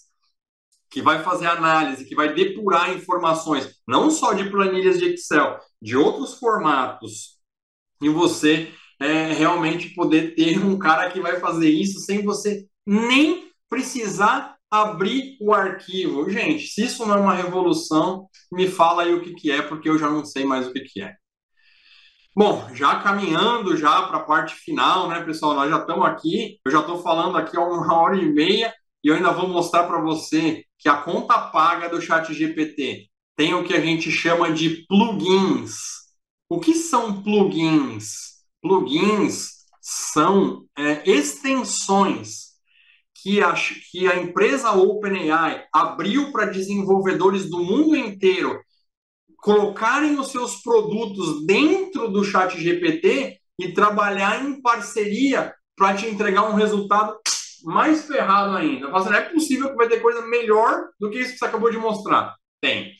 que vai fazer análise, que vai depurar informações, não só de planilhas de Excel, de outros formatos. E você é, realmente poder ter um cara que vai fazer isso sem você nem precisar abrir o arquivo. Gente, se isso não é uma revolução, me fala aí o que, que é, porque eu já não sei mais o que, que é. Bom, já caminhando já para a parte final, né, pessoal? Nós já estamos aqui, eu já estou falando aqui há uma hora e meia e eu ainda vou mostrar para você que a conta paga do Chat GPT tem o que a gente chama de plugins. O que são plugins? Plugins são é, extensões que a, que a empresa OpenAI abriu para desenvolvedores do mundo inteiro colocarem os seus produtos dentro do chat GPT e trabalhar em parceria para te entregar um resultado mais ferrado ainda. Mas não é possível que vai ter coisa melhor do que isso que você acabou de mostrar. Tem.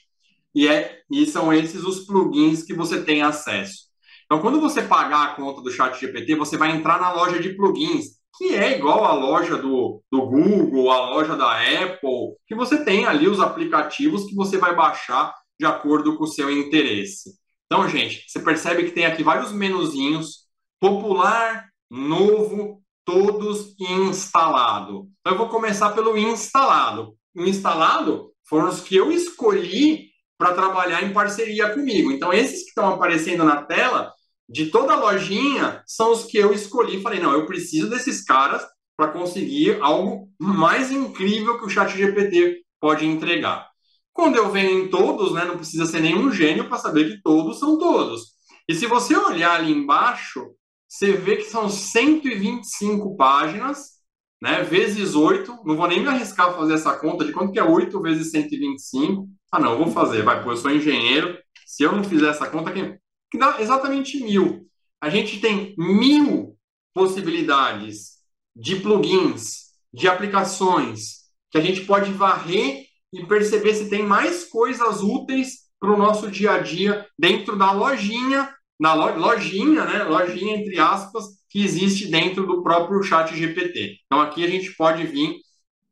E, é, e são esses os plugins que você tem acesso. Então, quando você pagar a conta do chat GPT, você vai entrar na loja de plugins, que é igual à loja do, do Google, a loja da Apple, que você tem ali os aplicativos que você vai baixar de acordo com o seu interesse. Então, gente, você percebe que tem aqui vários menuzinhos, popular, novo, todos instalado. Então, eu vou começar pelo instalado. O instalado foram os que eu escolhi para trabalhar em parceria comigo. Então, esses que estão aparecendo na tela, de toda a lojinha, são os que eu escolhi. Falei, não, eu preciso desses caras para conseguir algo mais incrível que o Chat GPT pode entregar. Quando eu venho em todos, né, não precisa ser nenhum gênio para saber que todos são todos. E se você olhar ali embaixo, você vê que são 125 páginas, né, vezes 8. Não vou nem me arriscar a fazer essa conta de quanto que é 8 vezes 125. Ah, não, vou fazer. Vai, pô, eu sou engenheiro. Se eu não fizer essa conta, que, que dá exatamente mil. A gente tem mil possibilidades de plugins, de aplicações, que a gente pode varrer e perceber se tem mais coisas úteis para o nosso dia a dia dentro da lojinha, na lojinha, né? Lojinha entre aspas, que existe dentro do próprio chat GPT. Então aqui a gente pode vir,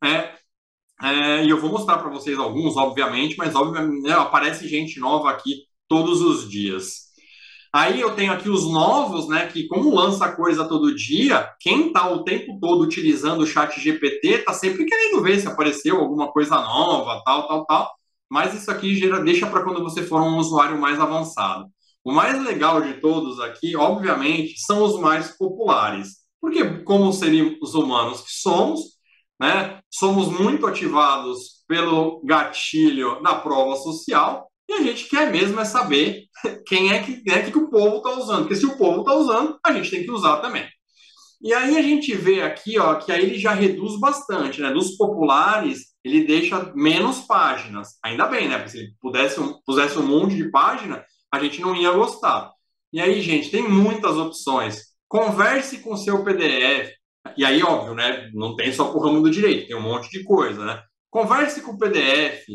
é, é, e eu vou mostrar para vocês alguns, obviamente, mas obviamente né, aparece gente nova aqui todos os dias. Aí eu tenho aqui os novos, né? Que como lança coisa todo dia, quem está o tempo todo utilizando o chat GPT está sempre querendo ver se apareceu alguma coisa nova, tal, tal, tal. Mas isso aqui gera, deixa para quando você for um usuário mais avançado. O mais legal de todos aqui, obviamente, são os mais populares. Porque, como seres humanos que somos, né, somos muito ativados pelo gatilho da prova social, e a gente quer mesmo é saber quem é que, é que o povo está usando. Porque se o povo está usando, a gente tem que usar também. E aí a gente vê aqui ó, que aí ele já reduz bastante. Né? Dos populares, ele deixa menos páginas. Ainda bem, né? Porque se ele pudesse, pusesse um monte de página, a gente não ia gostar. E aí, gente, tem muitas opções. Converse com seu PDF. E aí, óbvio, né? Não tem só o ramo do direito, tem um monte de coisa, né? Converse com o PDF,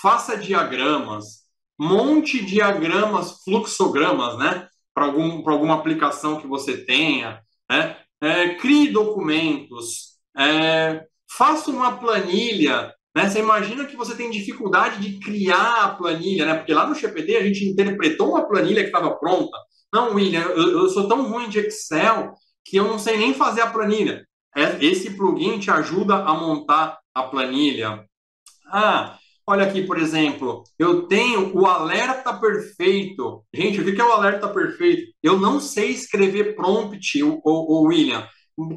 faça diagramas, monte de diagramas, fluxogramas, né? Para algum, alguma aplicação que você tenha, né? É, crie documentos, é, faça uma planilha, né? Você imagina que você tem dificuldade de criar a planilha, né? Porque lá no GPD a gente interpretou uma planilha que estava pronta. Não, William, eu, eu sou tão ruim de Excel que eu não sei nem fazer a planilha. É, esse plugin te ajuda a montar a planilha. Ah, Olha aqui, por exemplo, eu tenho o alerta perfeito. Gente, o que é o alerta perfeito? Eu não sei escrever prompt, o, o, o William.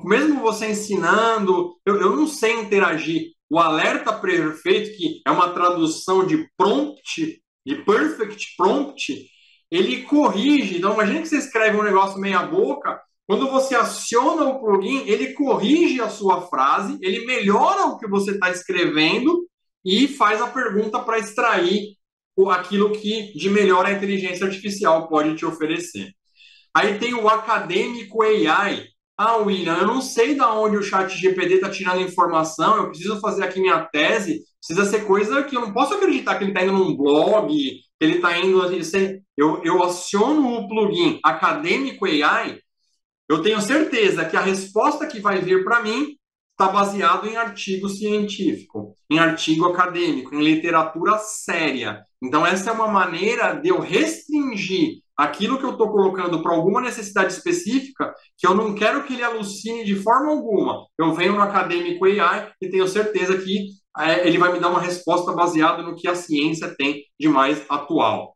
Mesmo você ensinando, eu, eu não sei interagir. O alerta perfeito, que é uma tradução de prompt, de perfect prompt, ele corrige. Então, imagine que você escreve um negócio meia boca, quando você aciona o plugin, ele corrige a sua frase, ele melhora o que você está escrevendo e faz a pergunta para extrair aquilo que de melhor a inteligência artificial pode te oferecer. Aí tem o acadêmico AI. Ah, William, eu não sei de onde o chat GPT está tirando informação, eu preciso fazer aqui minha tese, precisa ser coisa que eu não posso acreditar que ele está indo num blog, que ele está indo... Eu, eu aciono o plugin acadêmico AI, eu tenho certeza que a resposta que vai vir para mim está baseado em artigo científico, em artigo acadêmico, em literatura séria. Então, essa é uma maneira de eu restringir aquilo que eu estou colocando para alguma necessidade específica, que eu não quero que ele alucine de forma alguma. Eu venho no acadêmico AI e tenho certeza que é, ele vai me dar uma resposta baseada no que a ciência tem de mais atual.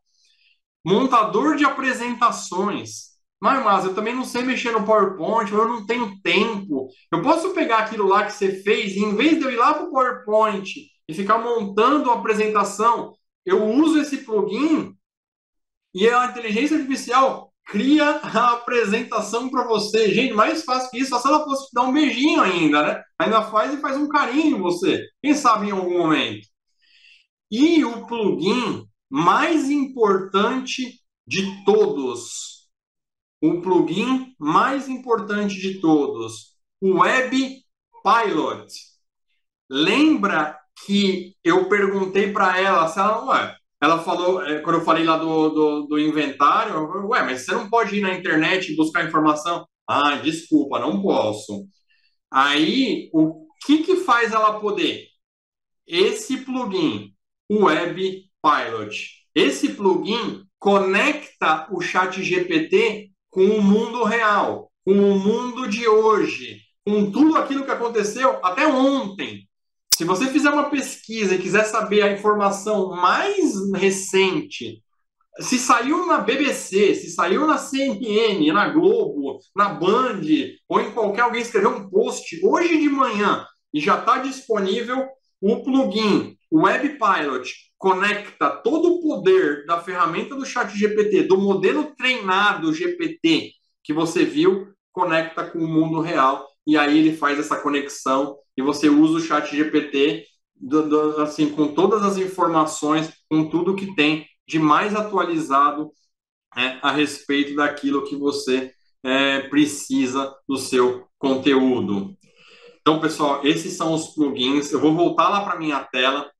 Montador de apresentações. Mas, mas eu também não sei mexer no PowerPoint, eu não tenho tempo. Eu posso pegar aquilo lá que você fez e, em vez de eu ir lá para o PowerPoint e ficar montando a apresentação, eu uso esse plugin e a inteligência artificial cria a apresentação para você. Gente, mais fácil que isso, só se ela fosse te dar um beijinho ainda, né? Ainda faz e faz um carinho em você. Quem sabe em algum momento. E o plugin mais importante de todos o plugin mais importante de todos, o Web Pilot. Lembra que eu perguntei para ela se ela, ela falou, é, quando eu falei lá do, do, do inventário, eu falei, ué, mas você não pode ir na internet e buscar informação? Ah, desculpa, não posso. Aí, o que, que faz ela poder? Esse plugin, o Web Pilot. Esse plugin conecta o chat GPT com o mundo real, com o mundo de hoje, com tudo aquilo que aconteceu até ontem. Se você fizer uma pesquisa e quiser saber a informação mais recente, se saiu na BBC, se saiu na CNN, na Globo, na Band, ou em qualquer alguém escreveu um post hoje de manhã e já está disponível o plugin Web Pilot conecta todo o poder da ferramenta do chat GPT, do modelo treinado GPT que você viu, conecta com o mundo real e aí ele faz essa conexão e você usa o chat GPT do, do, assim, com todas as informações, com tudo que tem de mais atualizado é, a respeito daquilo que você é, precisa do seu conteúdo. Então, pessoal, esses são os plugins. Eu vou voltar lá para minha tela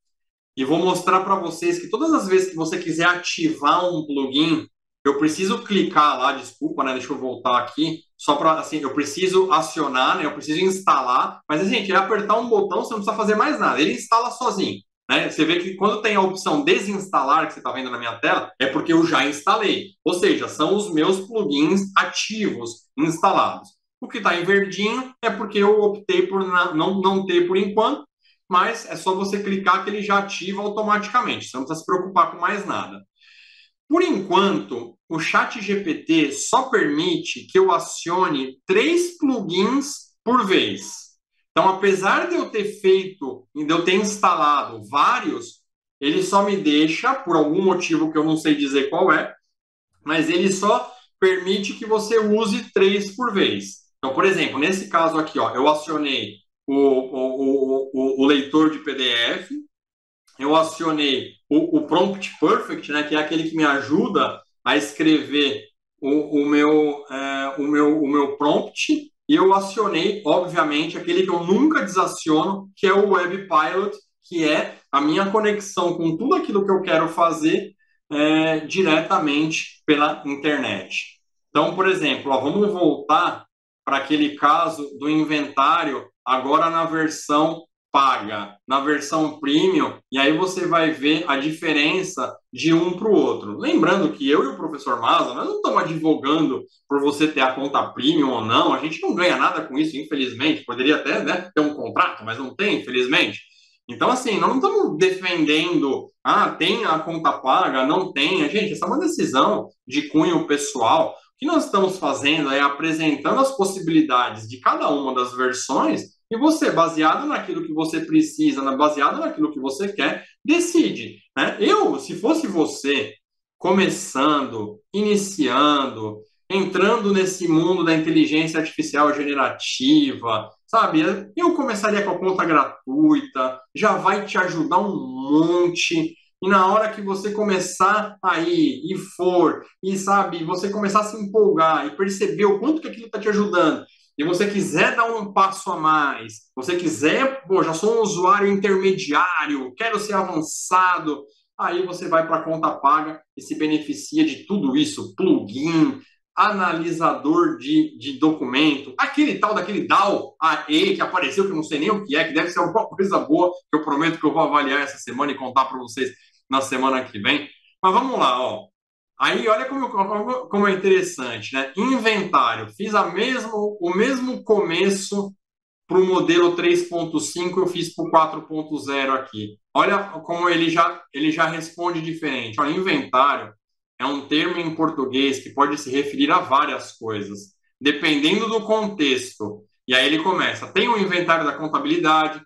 e vou mostrar para vocês que todas as vezes que você quiser ativar um plugin, eu preciso clicar lá, desculpa, né? Deixa eu voltar aqui, só para assim, eu preciso acionar, né? Eu preciso instalar, mas gente, é apertar um botão, você não precisa fazer mais nada, ele instala sozinho. Né? Você vê que quando tem a opção desinstalar, que você está vendo na minha tela, é porque eu já instalei. Ou seja, são os meus plugins ativos instalados. O que está em verdinho é porque eu optei por não, não ter por enquanto, mas é só você clicar que ele já ativa automaticamente, você não precisa se preocupar com mais nada. Por enquanto, o Chat GPT só permite que eu acione três plugins por vez. Então, apesar de eu ter feito, de eu ter instalado vários, ele só me deixa, por algum motivo que eu não sei dizer qual é, mas ele só permite que você use três por vez. Então, por exemplo, nesse caso aqui, ó, eu acionei o, o, o, o leitor de PDF, eu acionei o, Prompt Perfect, né, que é aquele que me ajuda a escrever o, o, meu, é, o, meu, o meu prompt, e eu acionei, obviamente, aquele que eu nunca desaciono, que é o Web Pilot, que é a minha conexão com tudo aquilo que eu quero fazer é, diretamente pela internet. Então, por exemplo, ó, vamos voltar para aquele caso do inventário agora na versão paga, na versão premium, e aí você vai ver a diferença de um para o outro. Lembrando que eu e o professor Maza, nós não estamos advogando por você ter a conta premium ou não, a gente não ganha nada com isso, infelizmente. Poderia até né, ter um contrato, mas não tem, infelizmente. Então, assim, nós não estamos defendendo, ah, tem a conta paga, não tem. Gente, essa é uma decisão de cunho pessoal. Que nós estamos fazendo é apresentando as possibilidades de cada uma das versões e você, baseado naquilo que você precisa, baseado naquilo que você quer, decide. Né? Eu, se fosse você, começando, iniciando, entrando nesse mundo da inteligência artificial generativa, sabe? Eu começaria com a conta gratuita, já vai te ajudar um monte. E na hora que você começar a ir e for, e sabe, você começar a se empolgar e perceber o quanto que aquilo está te ajudando, e você quiser dar um passo a mais, você quiser, pô, já sou um usuário intermediário, quero ser avançado, aí você vai para a conta paga e se beneficia de tudo isso, plugin, analisador de, de documento, aquele tal daquele DAO AE que apareceu, que eu não sei nem o que é, que deve ser alguma coisa boa, que eu prometo que eu vou avaliar essa semana e contar para vocês na semana que vem. Mas vamos lá, ó. Aí olha como, como, é interessante, né? Inventário. Fiz a mesmo, o mesmo começo para o modelo 3.5, eu fiz para o 4.0 aqui. Olha como ele já, ele já responde diferente. Olha, inventário é um termo em português que pode se referir a várias coisas, dependendo do contexto. E aí ele começa: tem o inventário da contabilidade,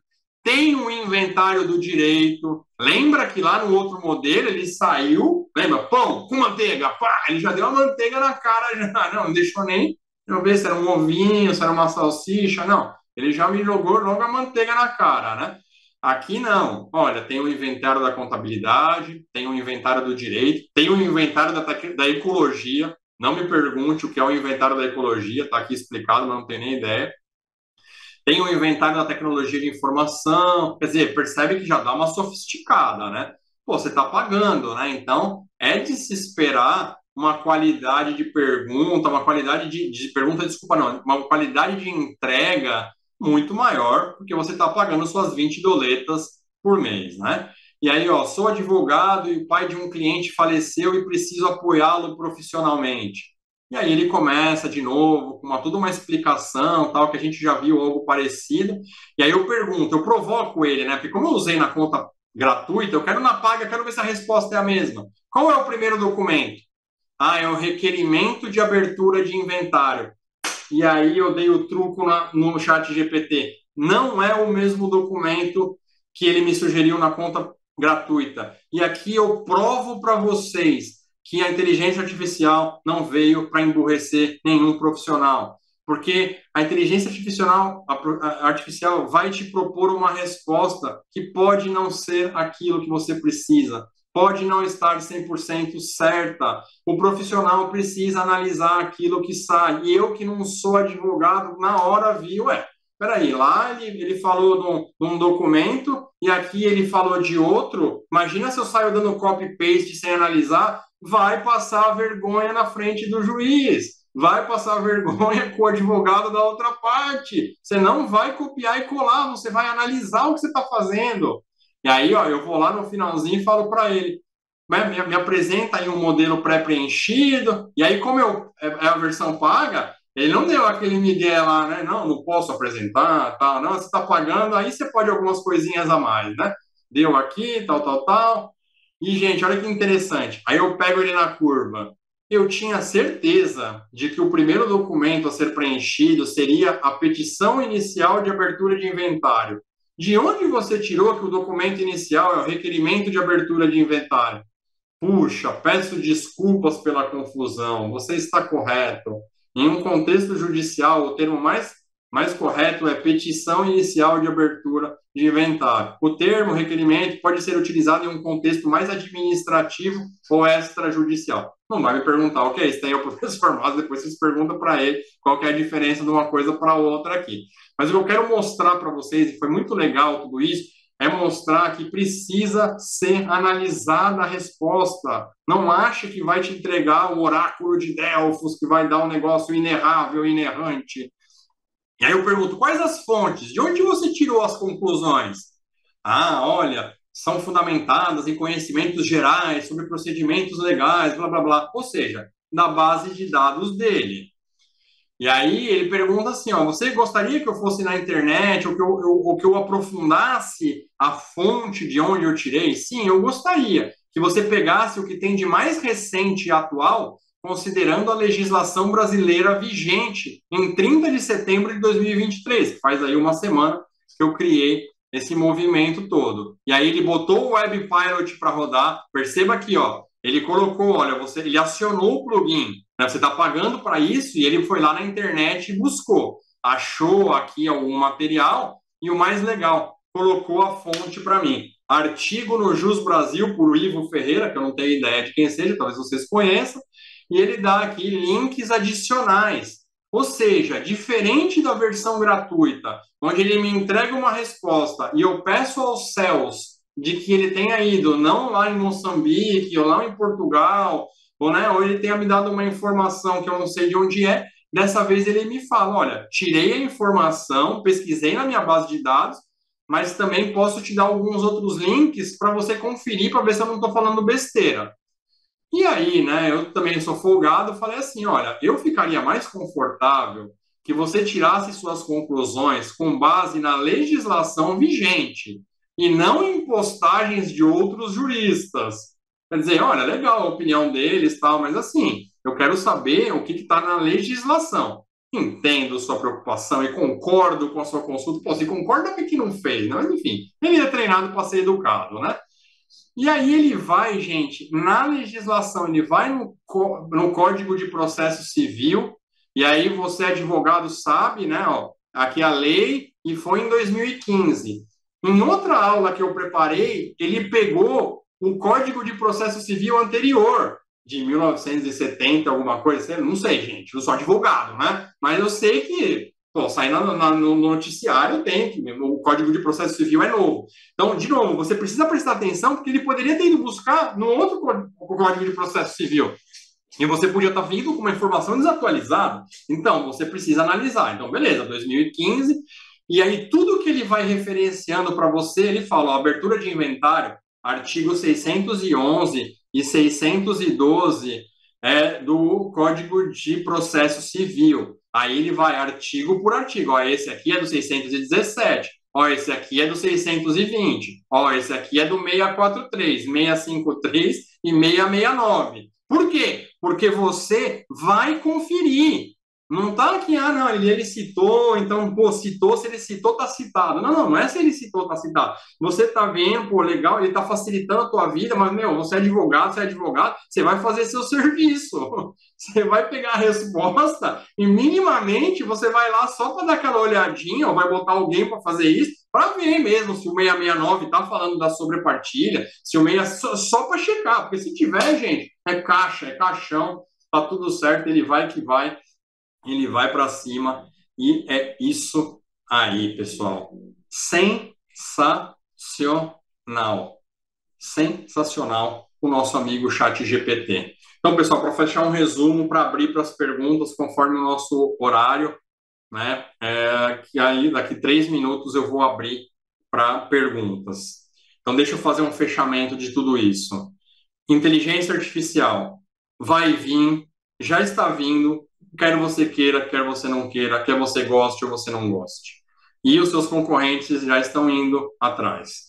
tem um inventário do direito. Lembra que lá no outro modelo ele saiu, lembra? Pão com manteiga, pá, ele já deu a manteiga na cara, já não, não deixou nem eu ver se era um ovinho, se era uma salsicha, não. Ele já me jogou logo a manteiga na cara, né? Aqui não. Olha, tem o inventário da contabilidade, tem o inventário do direito, tem o inventário da, da ecologia. Não me pergunte o que é o inventário da ecologia, está aqui explicado, mas não tenho nem ideia tem o inventário da tecnologia de informação, quer dizer, percebe que já dá uma sofisticada, né? Pô, você está pagando, né? Então, é de se esperar uma qualidade de pergunta, uma qualidade de, de pergunta, desculpa, não, uma qualidade de entrega muito maior, porque você está pagando suas 20 doletas por mês, né? E aí, ó, sou advogado e o pai de um cliente faleceu e preciso apoiá-lo profissionalmente. E aí ele começa de novo, com uma, toda uma explicação, tal, que a gente já viu algo parecido. E aí eu pergunto, eu provoco ele, né? Porque como eu usei na conta gratuita, eu quero na paga, quero ver se a resposta é a mesma. Qual é o primeiro documento? Ah, é o requerimento de abertura de inventário. E aí eu dei o truco na, no chat GPT. Não é o mesmo documento que ele me sugeriu na conta gratuita. E aqui eu provo para vocês que a inteligência artificial não veio para emburrecer nenhum profissional. Porque a inteligência artificial, a artificial vai te propor uma resposta que pode não ser aquilo que você precisa, pode não estar 100% certa. O profissional precisa analisar aquilo que sai. E eu, que não sou advogado, na hora vi, ué, peraí, lá ele, ele falou de um, de um, documento e aqui ele falou de outro. Imagina se eu saio dando copy-paste sem analisar, vai passar vergonha na frente do juiz vai passar vergonha com o advogado da outra parte. Você não vai copiar e colar, você vai analisar o que você está fazendo. E aí, ó, eu vou lá no finalzinho e falo para ele, né, me, me, apresenta aí um modelo pré-preenchido. E aí, como eu, é, é a versão paga, ele não deu aquele migué lá, né? Não, não posso apresentar, tal. Não, você está pagando, aí você pode algumas coisinhas a mais, né? Deu aqui, tal, tal, tal. E, gente, olha que interessante. Aí eu pego ele na curva eu tinha certeza de que o primeiro documento a ser preenchido seria a petição inicial de abertura de inventário. De onde você tirou que o documento inicial é o requerimento de abertura de inventário? Puxa, peço desculpas pela confusão, você está correto. Em um contexto judicial, o termo mais mais correto é petição inicial de abertura de inventário. O termo requerimento pode ser utilizado em um contexto mais administrativo ou extrajudicial. Não vai me perguntar o que é isso, tem o professor mas depois vocês perguntam para ele qual é a diferença de uma coisa para outra aqui. Mas o que eu quero mostrar para vocês, e foi muito legal tudo isso, é mostrar que precisa ser analisada a resposta. Não ache que vai te entregar o oráculo de Delfos, que vai dar um negócio inerrável, inerrante. E aí eu pergunto, quais as fontes? De onde você tirou as conclusões? Ah, olha, são fundamentadas em conhecimentos gerais sobre procedimentos legais, blá blá blá. Ou seja, na base de dados dele. E aí ele pergunta assim, ó, você gostaria que eu fosse na internet ou que eu, eu, ou que eu aprofundasse a fonte de onde eu tirei? Sim, eu gostaria que você pegasse o que tem de mais recente e atual considerando a legislação brasileira vigente em 30 de setembro de 2023, que faz aí uma semana que eu criei esse movimento todo. E aí ele botou o Web Pilot para rodar. Perceba aqui, ó, ele colocou, olha, você, ele acionou o plugin. Né? Você está pagando para isso e ele foi lá na internet e buscou, achou aqui algum material e o mais legal, colocou a fonte para mim. Artigo no Jus Brasil por Ivo Ferreira, que eu não tenho ideia de quem seja, talvez vocês conheçam e ele dá aqui links adicionais. Ou seja, diferente da versão gratuita, onde ele me entrega uma resposta e eu peço aos céus de que ele tenha ido não lá em Moçambique ou lá em Portugal, ou, né, ou ele tenha me dado uma informação que eu não sei de onde é, dessa vez ele me fala, olha, tirei a informação, pesquisei na minha base de dados, mas também posso te dar alguns outros links para você conferir para ver se eu não estou falando besteira. E aí, né, eu também sou folgado, falei assim, olha, eu ficaria mais confortável que você tirasse suas conclusões com base na legislação vigente e não em postagens de outros juristas. Quer dizer, olha, legal a opinião deles, tal, mas assim, eu quero saber o que está na legislação. Entendo sua preocupação e concordo com a sua consulta. Pô, se concorda, que não fez, né? Mas enfim, ele é treinado para ser educado, né? E aí ele vai, gente, na legislação, ele vai no, no Código de Processo Civil, e aí você, advogado, sabe, né? Ó, aqui a lei, e foi em 2015. Em outra aula que eu preparei, ele pegou o Código de Processo Civil anterior, de 1970, alguma coisa, não sei, gente, eu sou advogado, né? Mas eu sei que Pô, sair no noticiário tem, que o Código de Processo Civil é novo. Então, de novo, você precisa prestar atenção, porque ele poderia ter ido buscar no outro Código de Processo Civil. E você podia estar vindo com uma informação desatualizada. Então, você precisa analisar. Então, beleza, 2015. E aí, tudo que ele vai referenciando para você, ele fala: ó, abertura de inventário, artigo 611 e 612 é, do Código de Processo Civil. Aí ele vai artigo por artigo. Ó, esse aqui é do 617. Ó, esse aqui é do 620. Ó, esse aqui é do 643, 653 e 669. Por quê? Porque você vai conferir. Não tá aqui, ah, não, ele, ele citou, então, pô, citou, se ele citou, tá citado. Não, não, não é se ele citou, tá citado. Você tá vendo, pô, legal, ele tá facilitando a tua vida, mas, meu, você é advogado, você é advogado, você vai fazer seu serviço. Você vai pegar a resposta e, minimamente, você vai lá só para dar aquela olhadinha, ou vai botar alguém para fazer isso, para ver mesmo se o 669 tá falando da sobrepartilha, se o 6... Só, só para checar, porque se tiver, gente, é caixa, é caixão, tá tudo certo, ele vai que vai ele vai para cima e é isso aí, pessoal. Sensacional. Sensacional o nosso amigo Chat GPT. Então, pessoal, para fechar um resumo, para abrir para as perguntas conforme o nosso horário, né? É, que aí daqui três minutos eu vou abrir para perguntas. Então, deixa eu fazer um fechamento de tudo isso. Inteligência artificial vai vir, já está vindo, quer você queira, quer você não queira, quer você goste ou você não goste. E os seus concorrentes já estão indo atrás.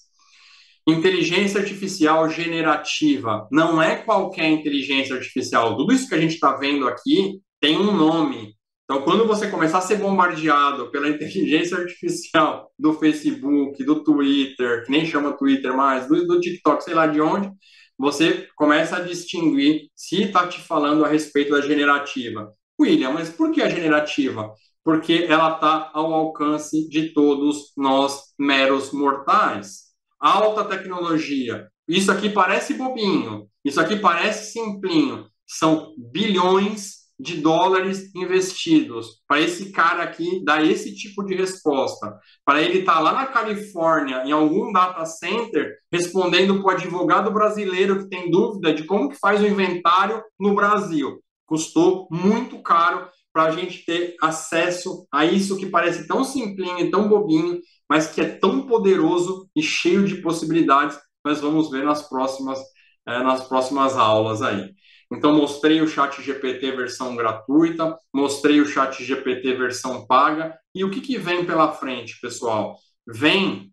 Inteligência artificial generativa não é qualquer inteligência artificial. Tudo isso que a gente está vendo aqui tem um nome. Então, quando você começar a ser bombardeado pela inteligência artificial do Facebook, do Twitter, que nem chama Twitter mais, do, do TikTok, sei lá de onde, você começa a distinguir se está te falando a respeito da generativa. William, mas por que a generativa? Porque ela está ao alcance de todos nós, meros mortais. Alta tecnologia. Isso aqui parece bobinho, isso aqui parece simplinho. São bilhões de dólares investidos para esse cara aqui dar esse tipo de resposta. Para ele estar tá lá na Califórnia, em algum data center, respondendo para o advogado brasileiro que tem dúvida de como que faz o inventário no Brasil custou muito caro para a gente ter acesso a isso que parece tão simplinho e tão bobinho, mas que é tão poderoso e cheio de possibilidades. Nós vamos ver nas próximas, é, nas próximas aulas aí. Então, mostrei o Chat GPT versão gratuita, mostrei o Chat GPT versão paga. E o que, que vem pela frente, pessoal? Vem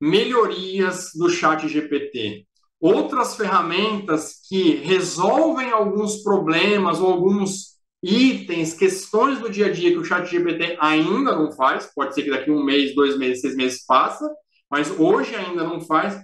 melhorias do Chat GPT outras ferramentas que resolvem alguns problemas ou alguns itens, questões do dia a dia que o chat GPT ainda não faz, pode ser que daqui um mês, dois meses, seis meses faça, mas hoje ainda não faz,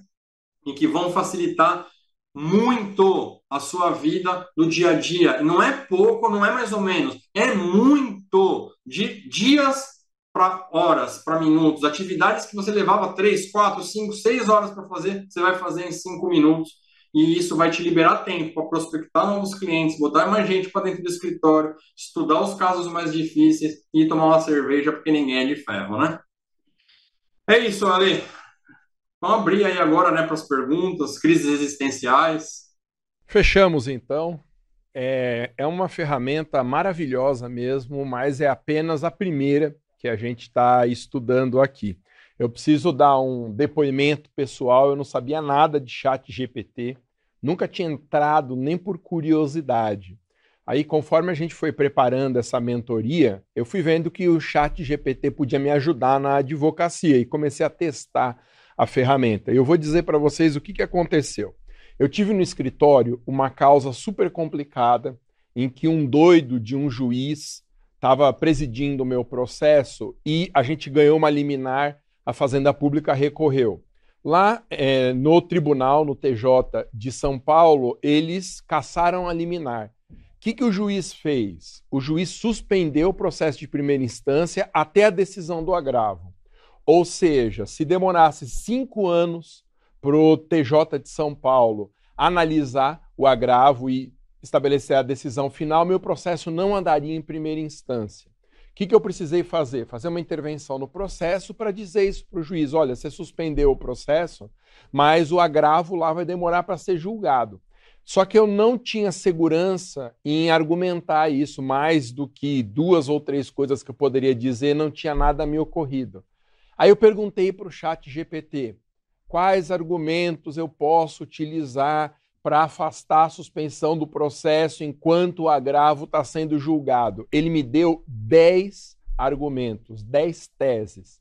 e que vão facilitar muito a sua vida do dia a dia. Não é pouco, não é mais ou menos, é muito de dias para horas, para minutos. Atividades que você levava 3, 4, 5, 6 horas para fazer, você vai fazer em 5 minutos. E isso vai te liberar tempo para prospectar novos clientes, botar mais gente para dentro do escritório, estudar os casos mais difíceis e tomar uma cerveja, porque ninguém é de ferro, né? É isso, Ale. Vamos abrir aí agora né, para as perguntas, crises existenciais. Fechamos então. É, é uma ferramenta maravilhosa mesmo, mas é apenas a primeira que a gente está estudando aqui. Eu preciso dar um depoimento pessoal, eu não sabia nada de chat GPT, nunca tinha entrado nem por curiosidade. Aí, conforme a gente foi preparando essa mentoria, eu fui vendo que o chat GPT podia me ajudar na advocacia e comecei a testar a ferramenta. Eu vou dizer para vocês o que, que aconteceu. Eu tive no escritório uma causa super complicada em que um doido de um juiz estava presidindo o meu processo e a gente ganhou uma liminar, a Fazenda Pública recorreu. Lá é, no tribunal, no TJ de São Paulo, eles caçaram a liminar. O que, que o juiz fez? O juiz suspendeu o processo de primeira instância até a decisão do agravo. Ou seja, se demorasse cinco anos para o TJ de São Paulo analisar o agravo e estabelecer a decisão final, meu processo não andaria em primeira instância. O que, que eu precisei fazer? Fazer uma intervenção no processo para dizer isso para o juiz: olha, você suspendeu o processo, mas o agravo lá vai demorar para ser julgado. Só que eu não tinha segurança em argumentar isso, mais do que duas ou três coisas que eu poderia dizer, não tinha nada me ocorrido. Aí eu perguntei para o chat GPT, quais argumentos eu posso utilizar para afastar a suspensão do processo enquanto o agravo está sendo julgado. Ele me deu 10 argumentos, 10 teses.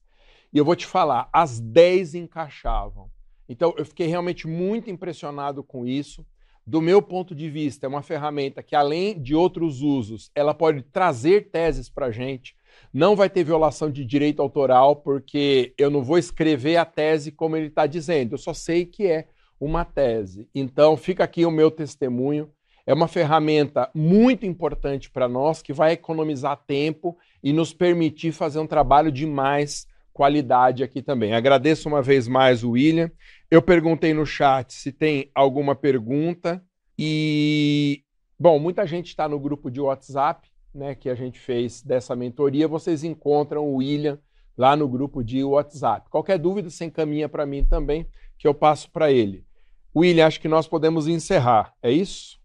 E eu vou te falar, as 10 encaixavam. Então, eu fiquei realmente muito impressionado com isso. Do meu ponto de vista, é uma ferramenta que, além de outros usos, ela pode trazer teses para a gente. Não vai ter violação de direito autoral, porque eu não vou escrever a tese como ele está dizendo, eu só sei que é uma tese. Então, fica aqui o meu testemunho. É uma ferramenta muito importante para nós que vai economizar tempo e nos permitir fazer um trabalho de mais qualidade aqui também. Agradeço uma vez mais o William. Eu perguntei no chat se tem alguma pergunta e bom, muita gente está no grupo de WhatsApp, né, que a gente fez dessa mentoria. Vocês encontram o William lá no grupo de WhatsApp. Qualquer dúvida, você encaminha para mim também, que eu passo para ele. William, acho que nós podemos encerrar. É isso?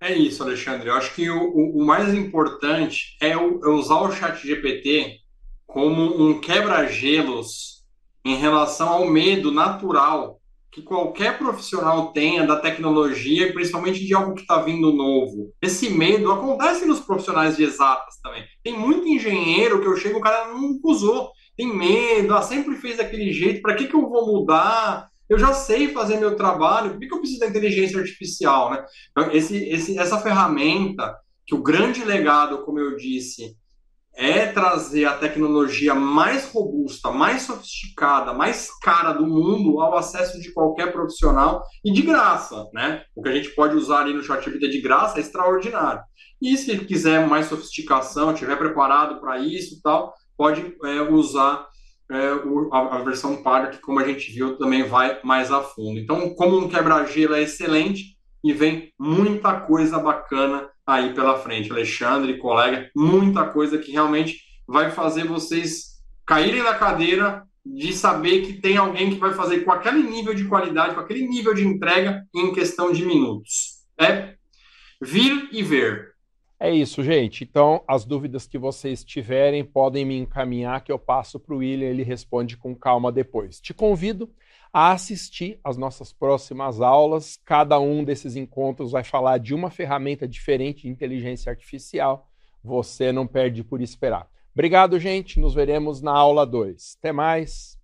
É isso, Alexandre. Eu acho que o, o, mais importante é, o, é, usar o chat GPT como um quebra-gelos em relação ao medo natural que qualquer profissional tenha da tecnologia principalmente de algo que está vindo novo. Esse medo acontece nos profissionais de exatas também. Tem muito engenheiro que eu chego, o cara não usou, tem medo, ah, sempre fez daquele jeito, para que, que eu vou mudar? Eu já sei fazer meu trabalho, por que, eu preciso da inteligência artificial? Né? Então, esse, esse, essa ferramenta, que o grande legado, como eu disse, é trazer a tecnologia mais robusta, mais sofisticada, mais cara do mundo ao acesso de qualquer profissional e de graça, né? O que a gente pode usar ali no ChatGPT de graça é extraordinário. E se quiser mais sofisticação, estiver preparado para isso, tal, pode é, usar é, o, a, a, versão paga, que como a gente viu, também vai mais a fundo. Então, como um quebra-gelo é excelente e vem muita coisa bacana aí pela frente. Alexandre, colega, muita coisa que realmente vai fazer vocês caírem na cadeira de saber que tem alguém que vai fazer com aquele nível de qualidade, com aquele nível de entrega em questão de minutos. É vir e ver. É isso, gente. Então, as dúvidas que vocês tiverem podem me encaminhar que eu passo para o William, ele responde com calma depois. Te convido a assistir às nossas próximas aulas. Cada um desses encontros vai falar de uma ferramenta diferente de inteligência artificial. Você não perde por esperar. Obrigado, gente. Nos veremos na aula 2. Até mais.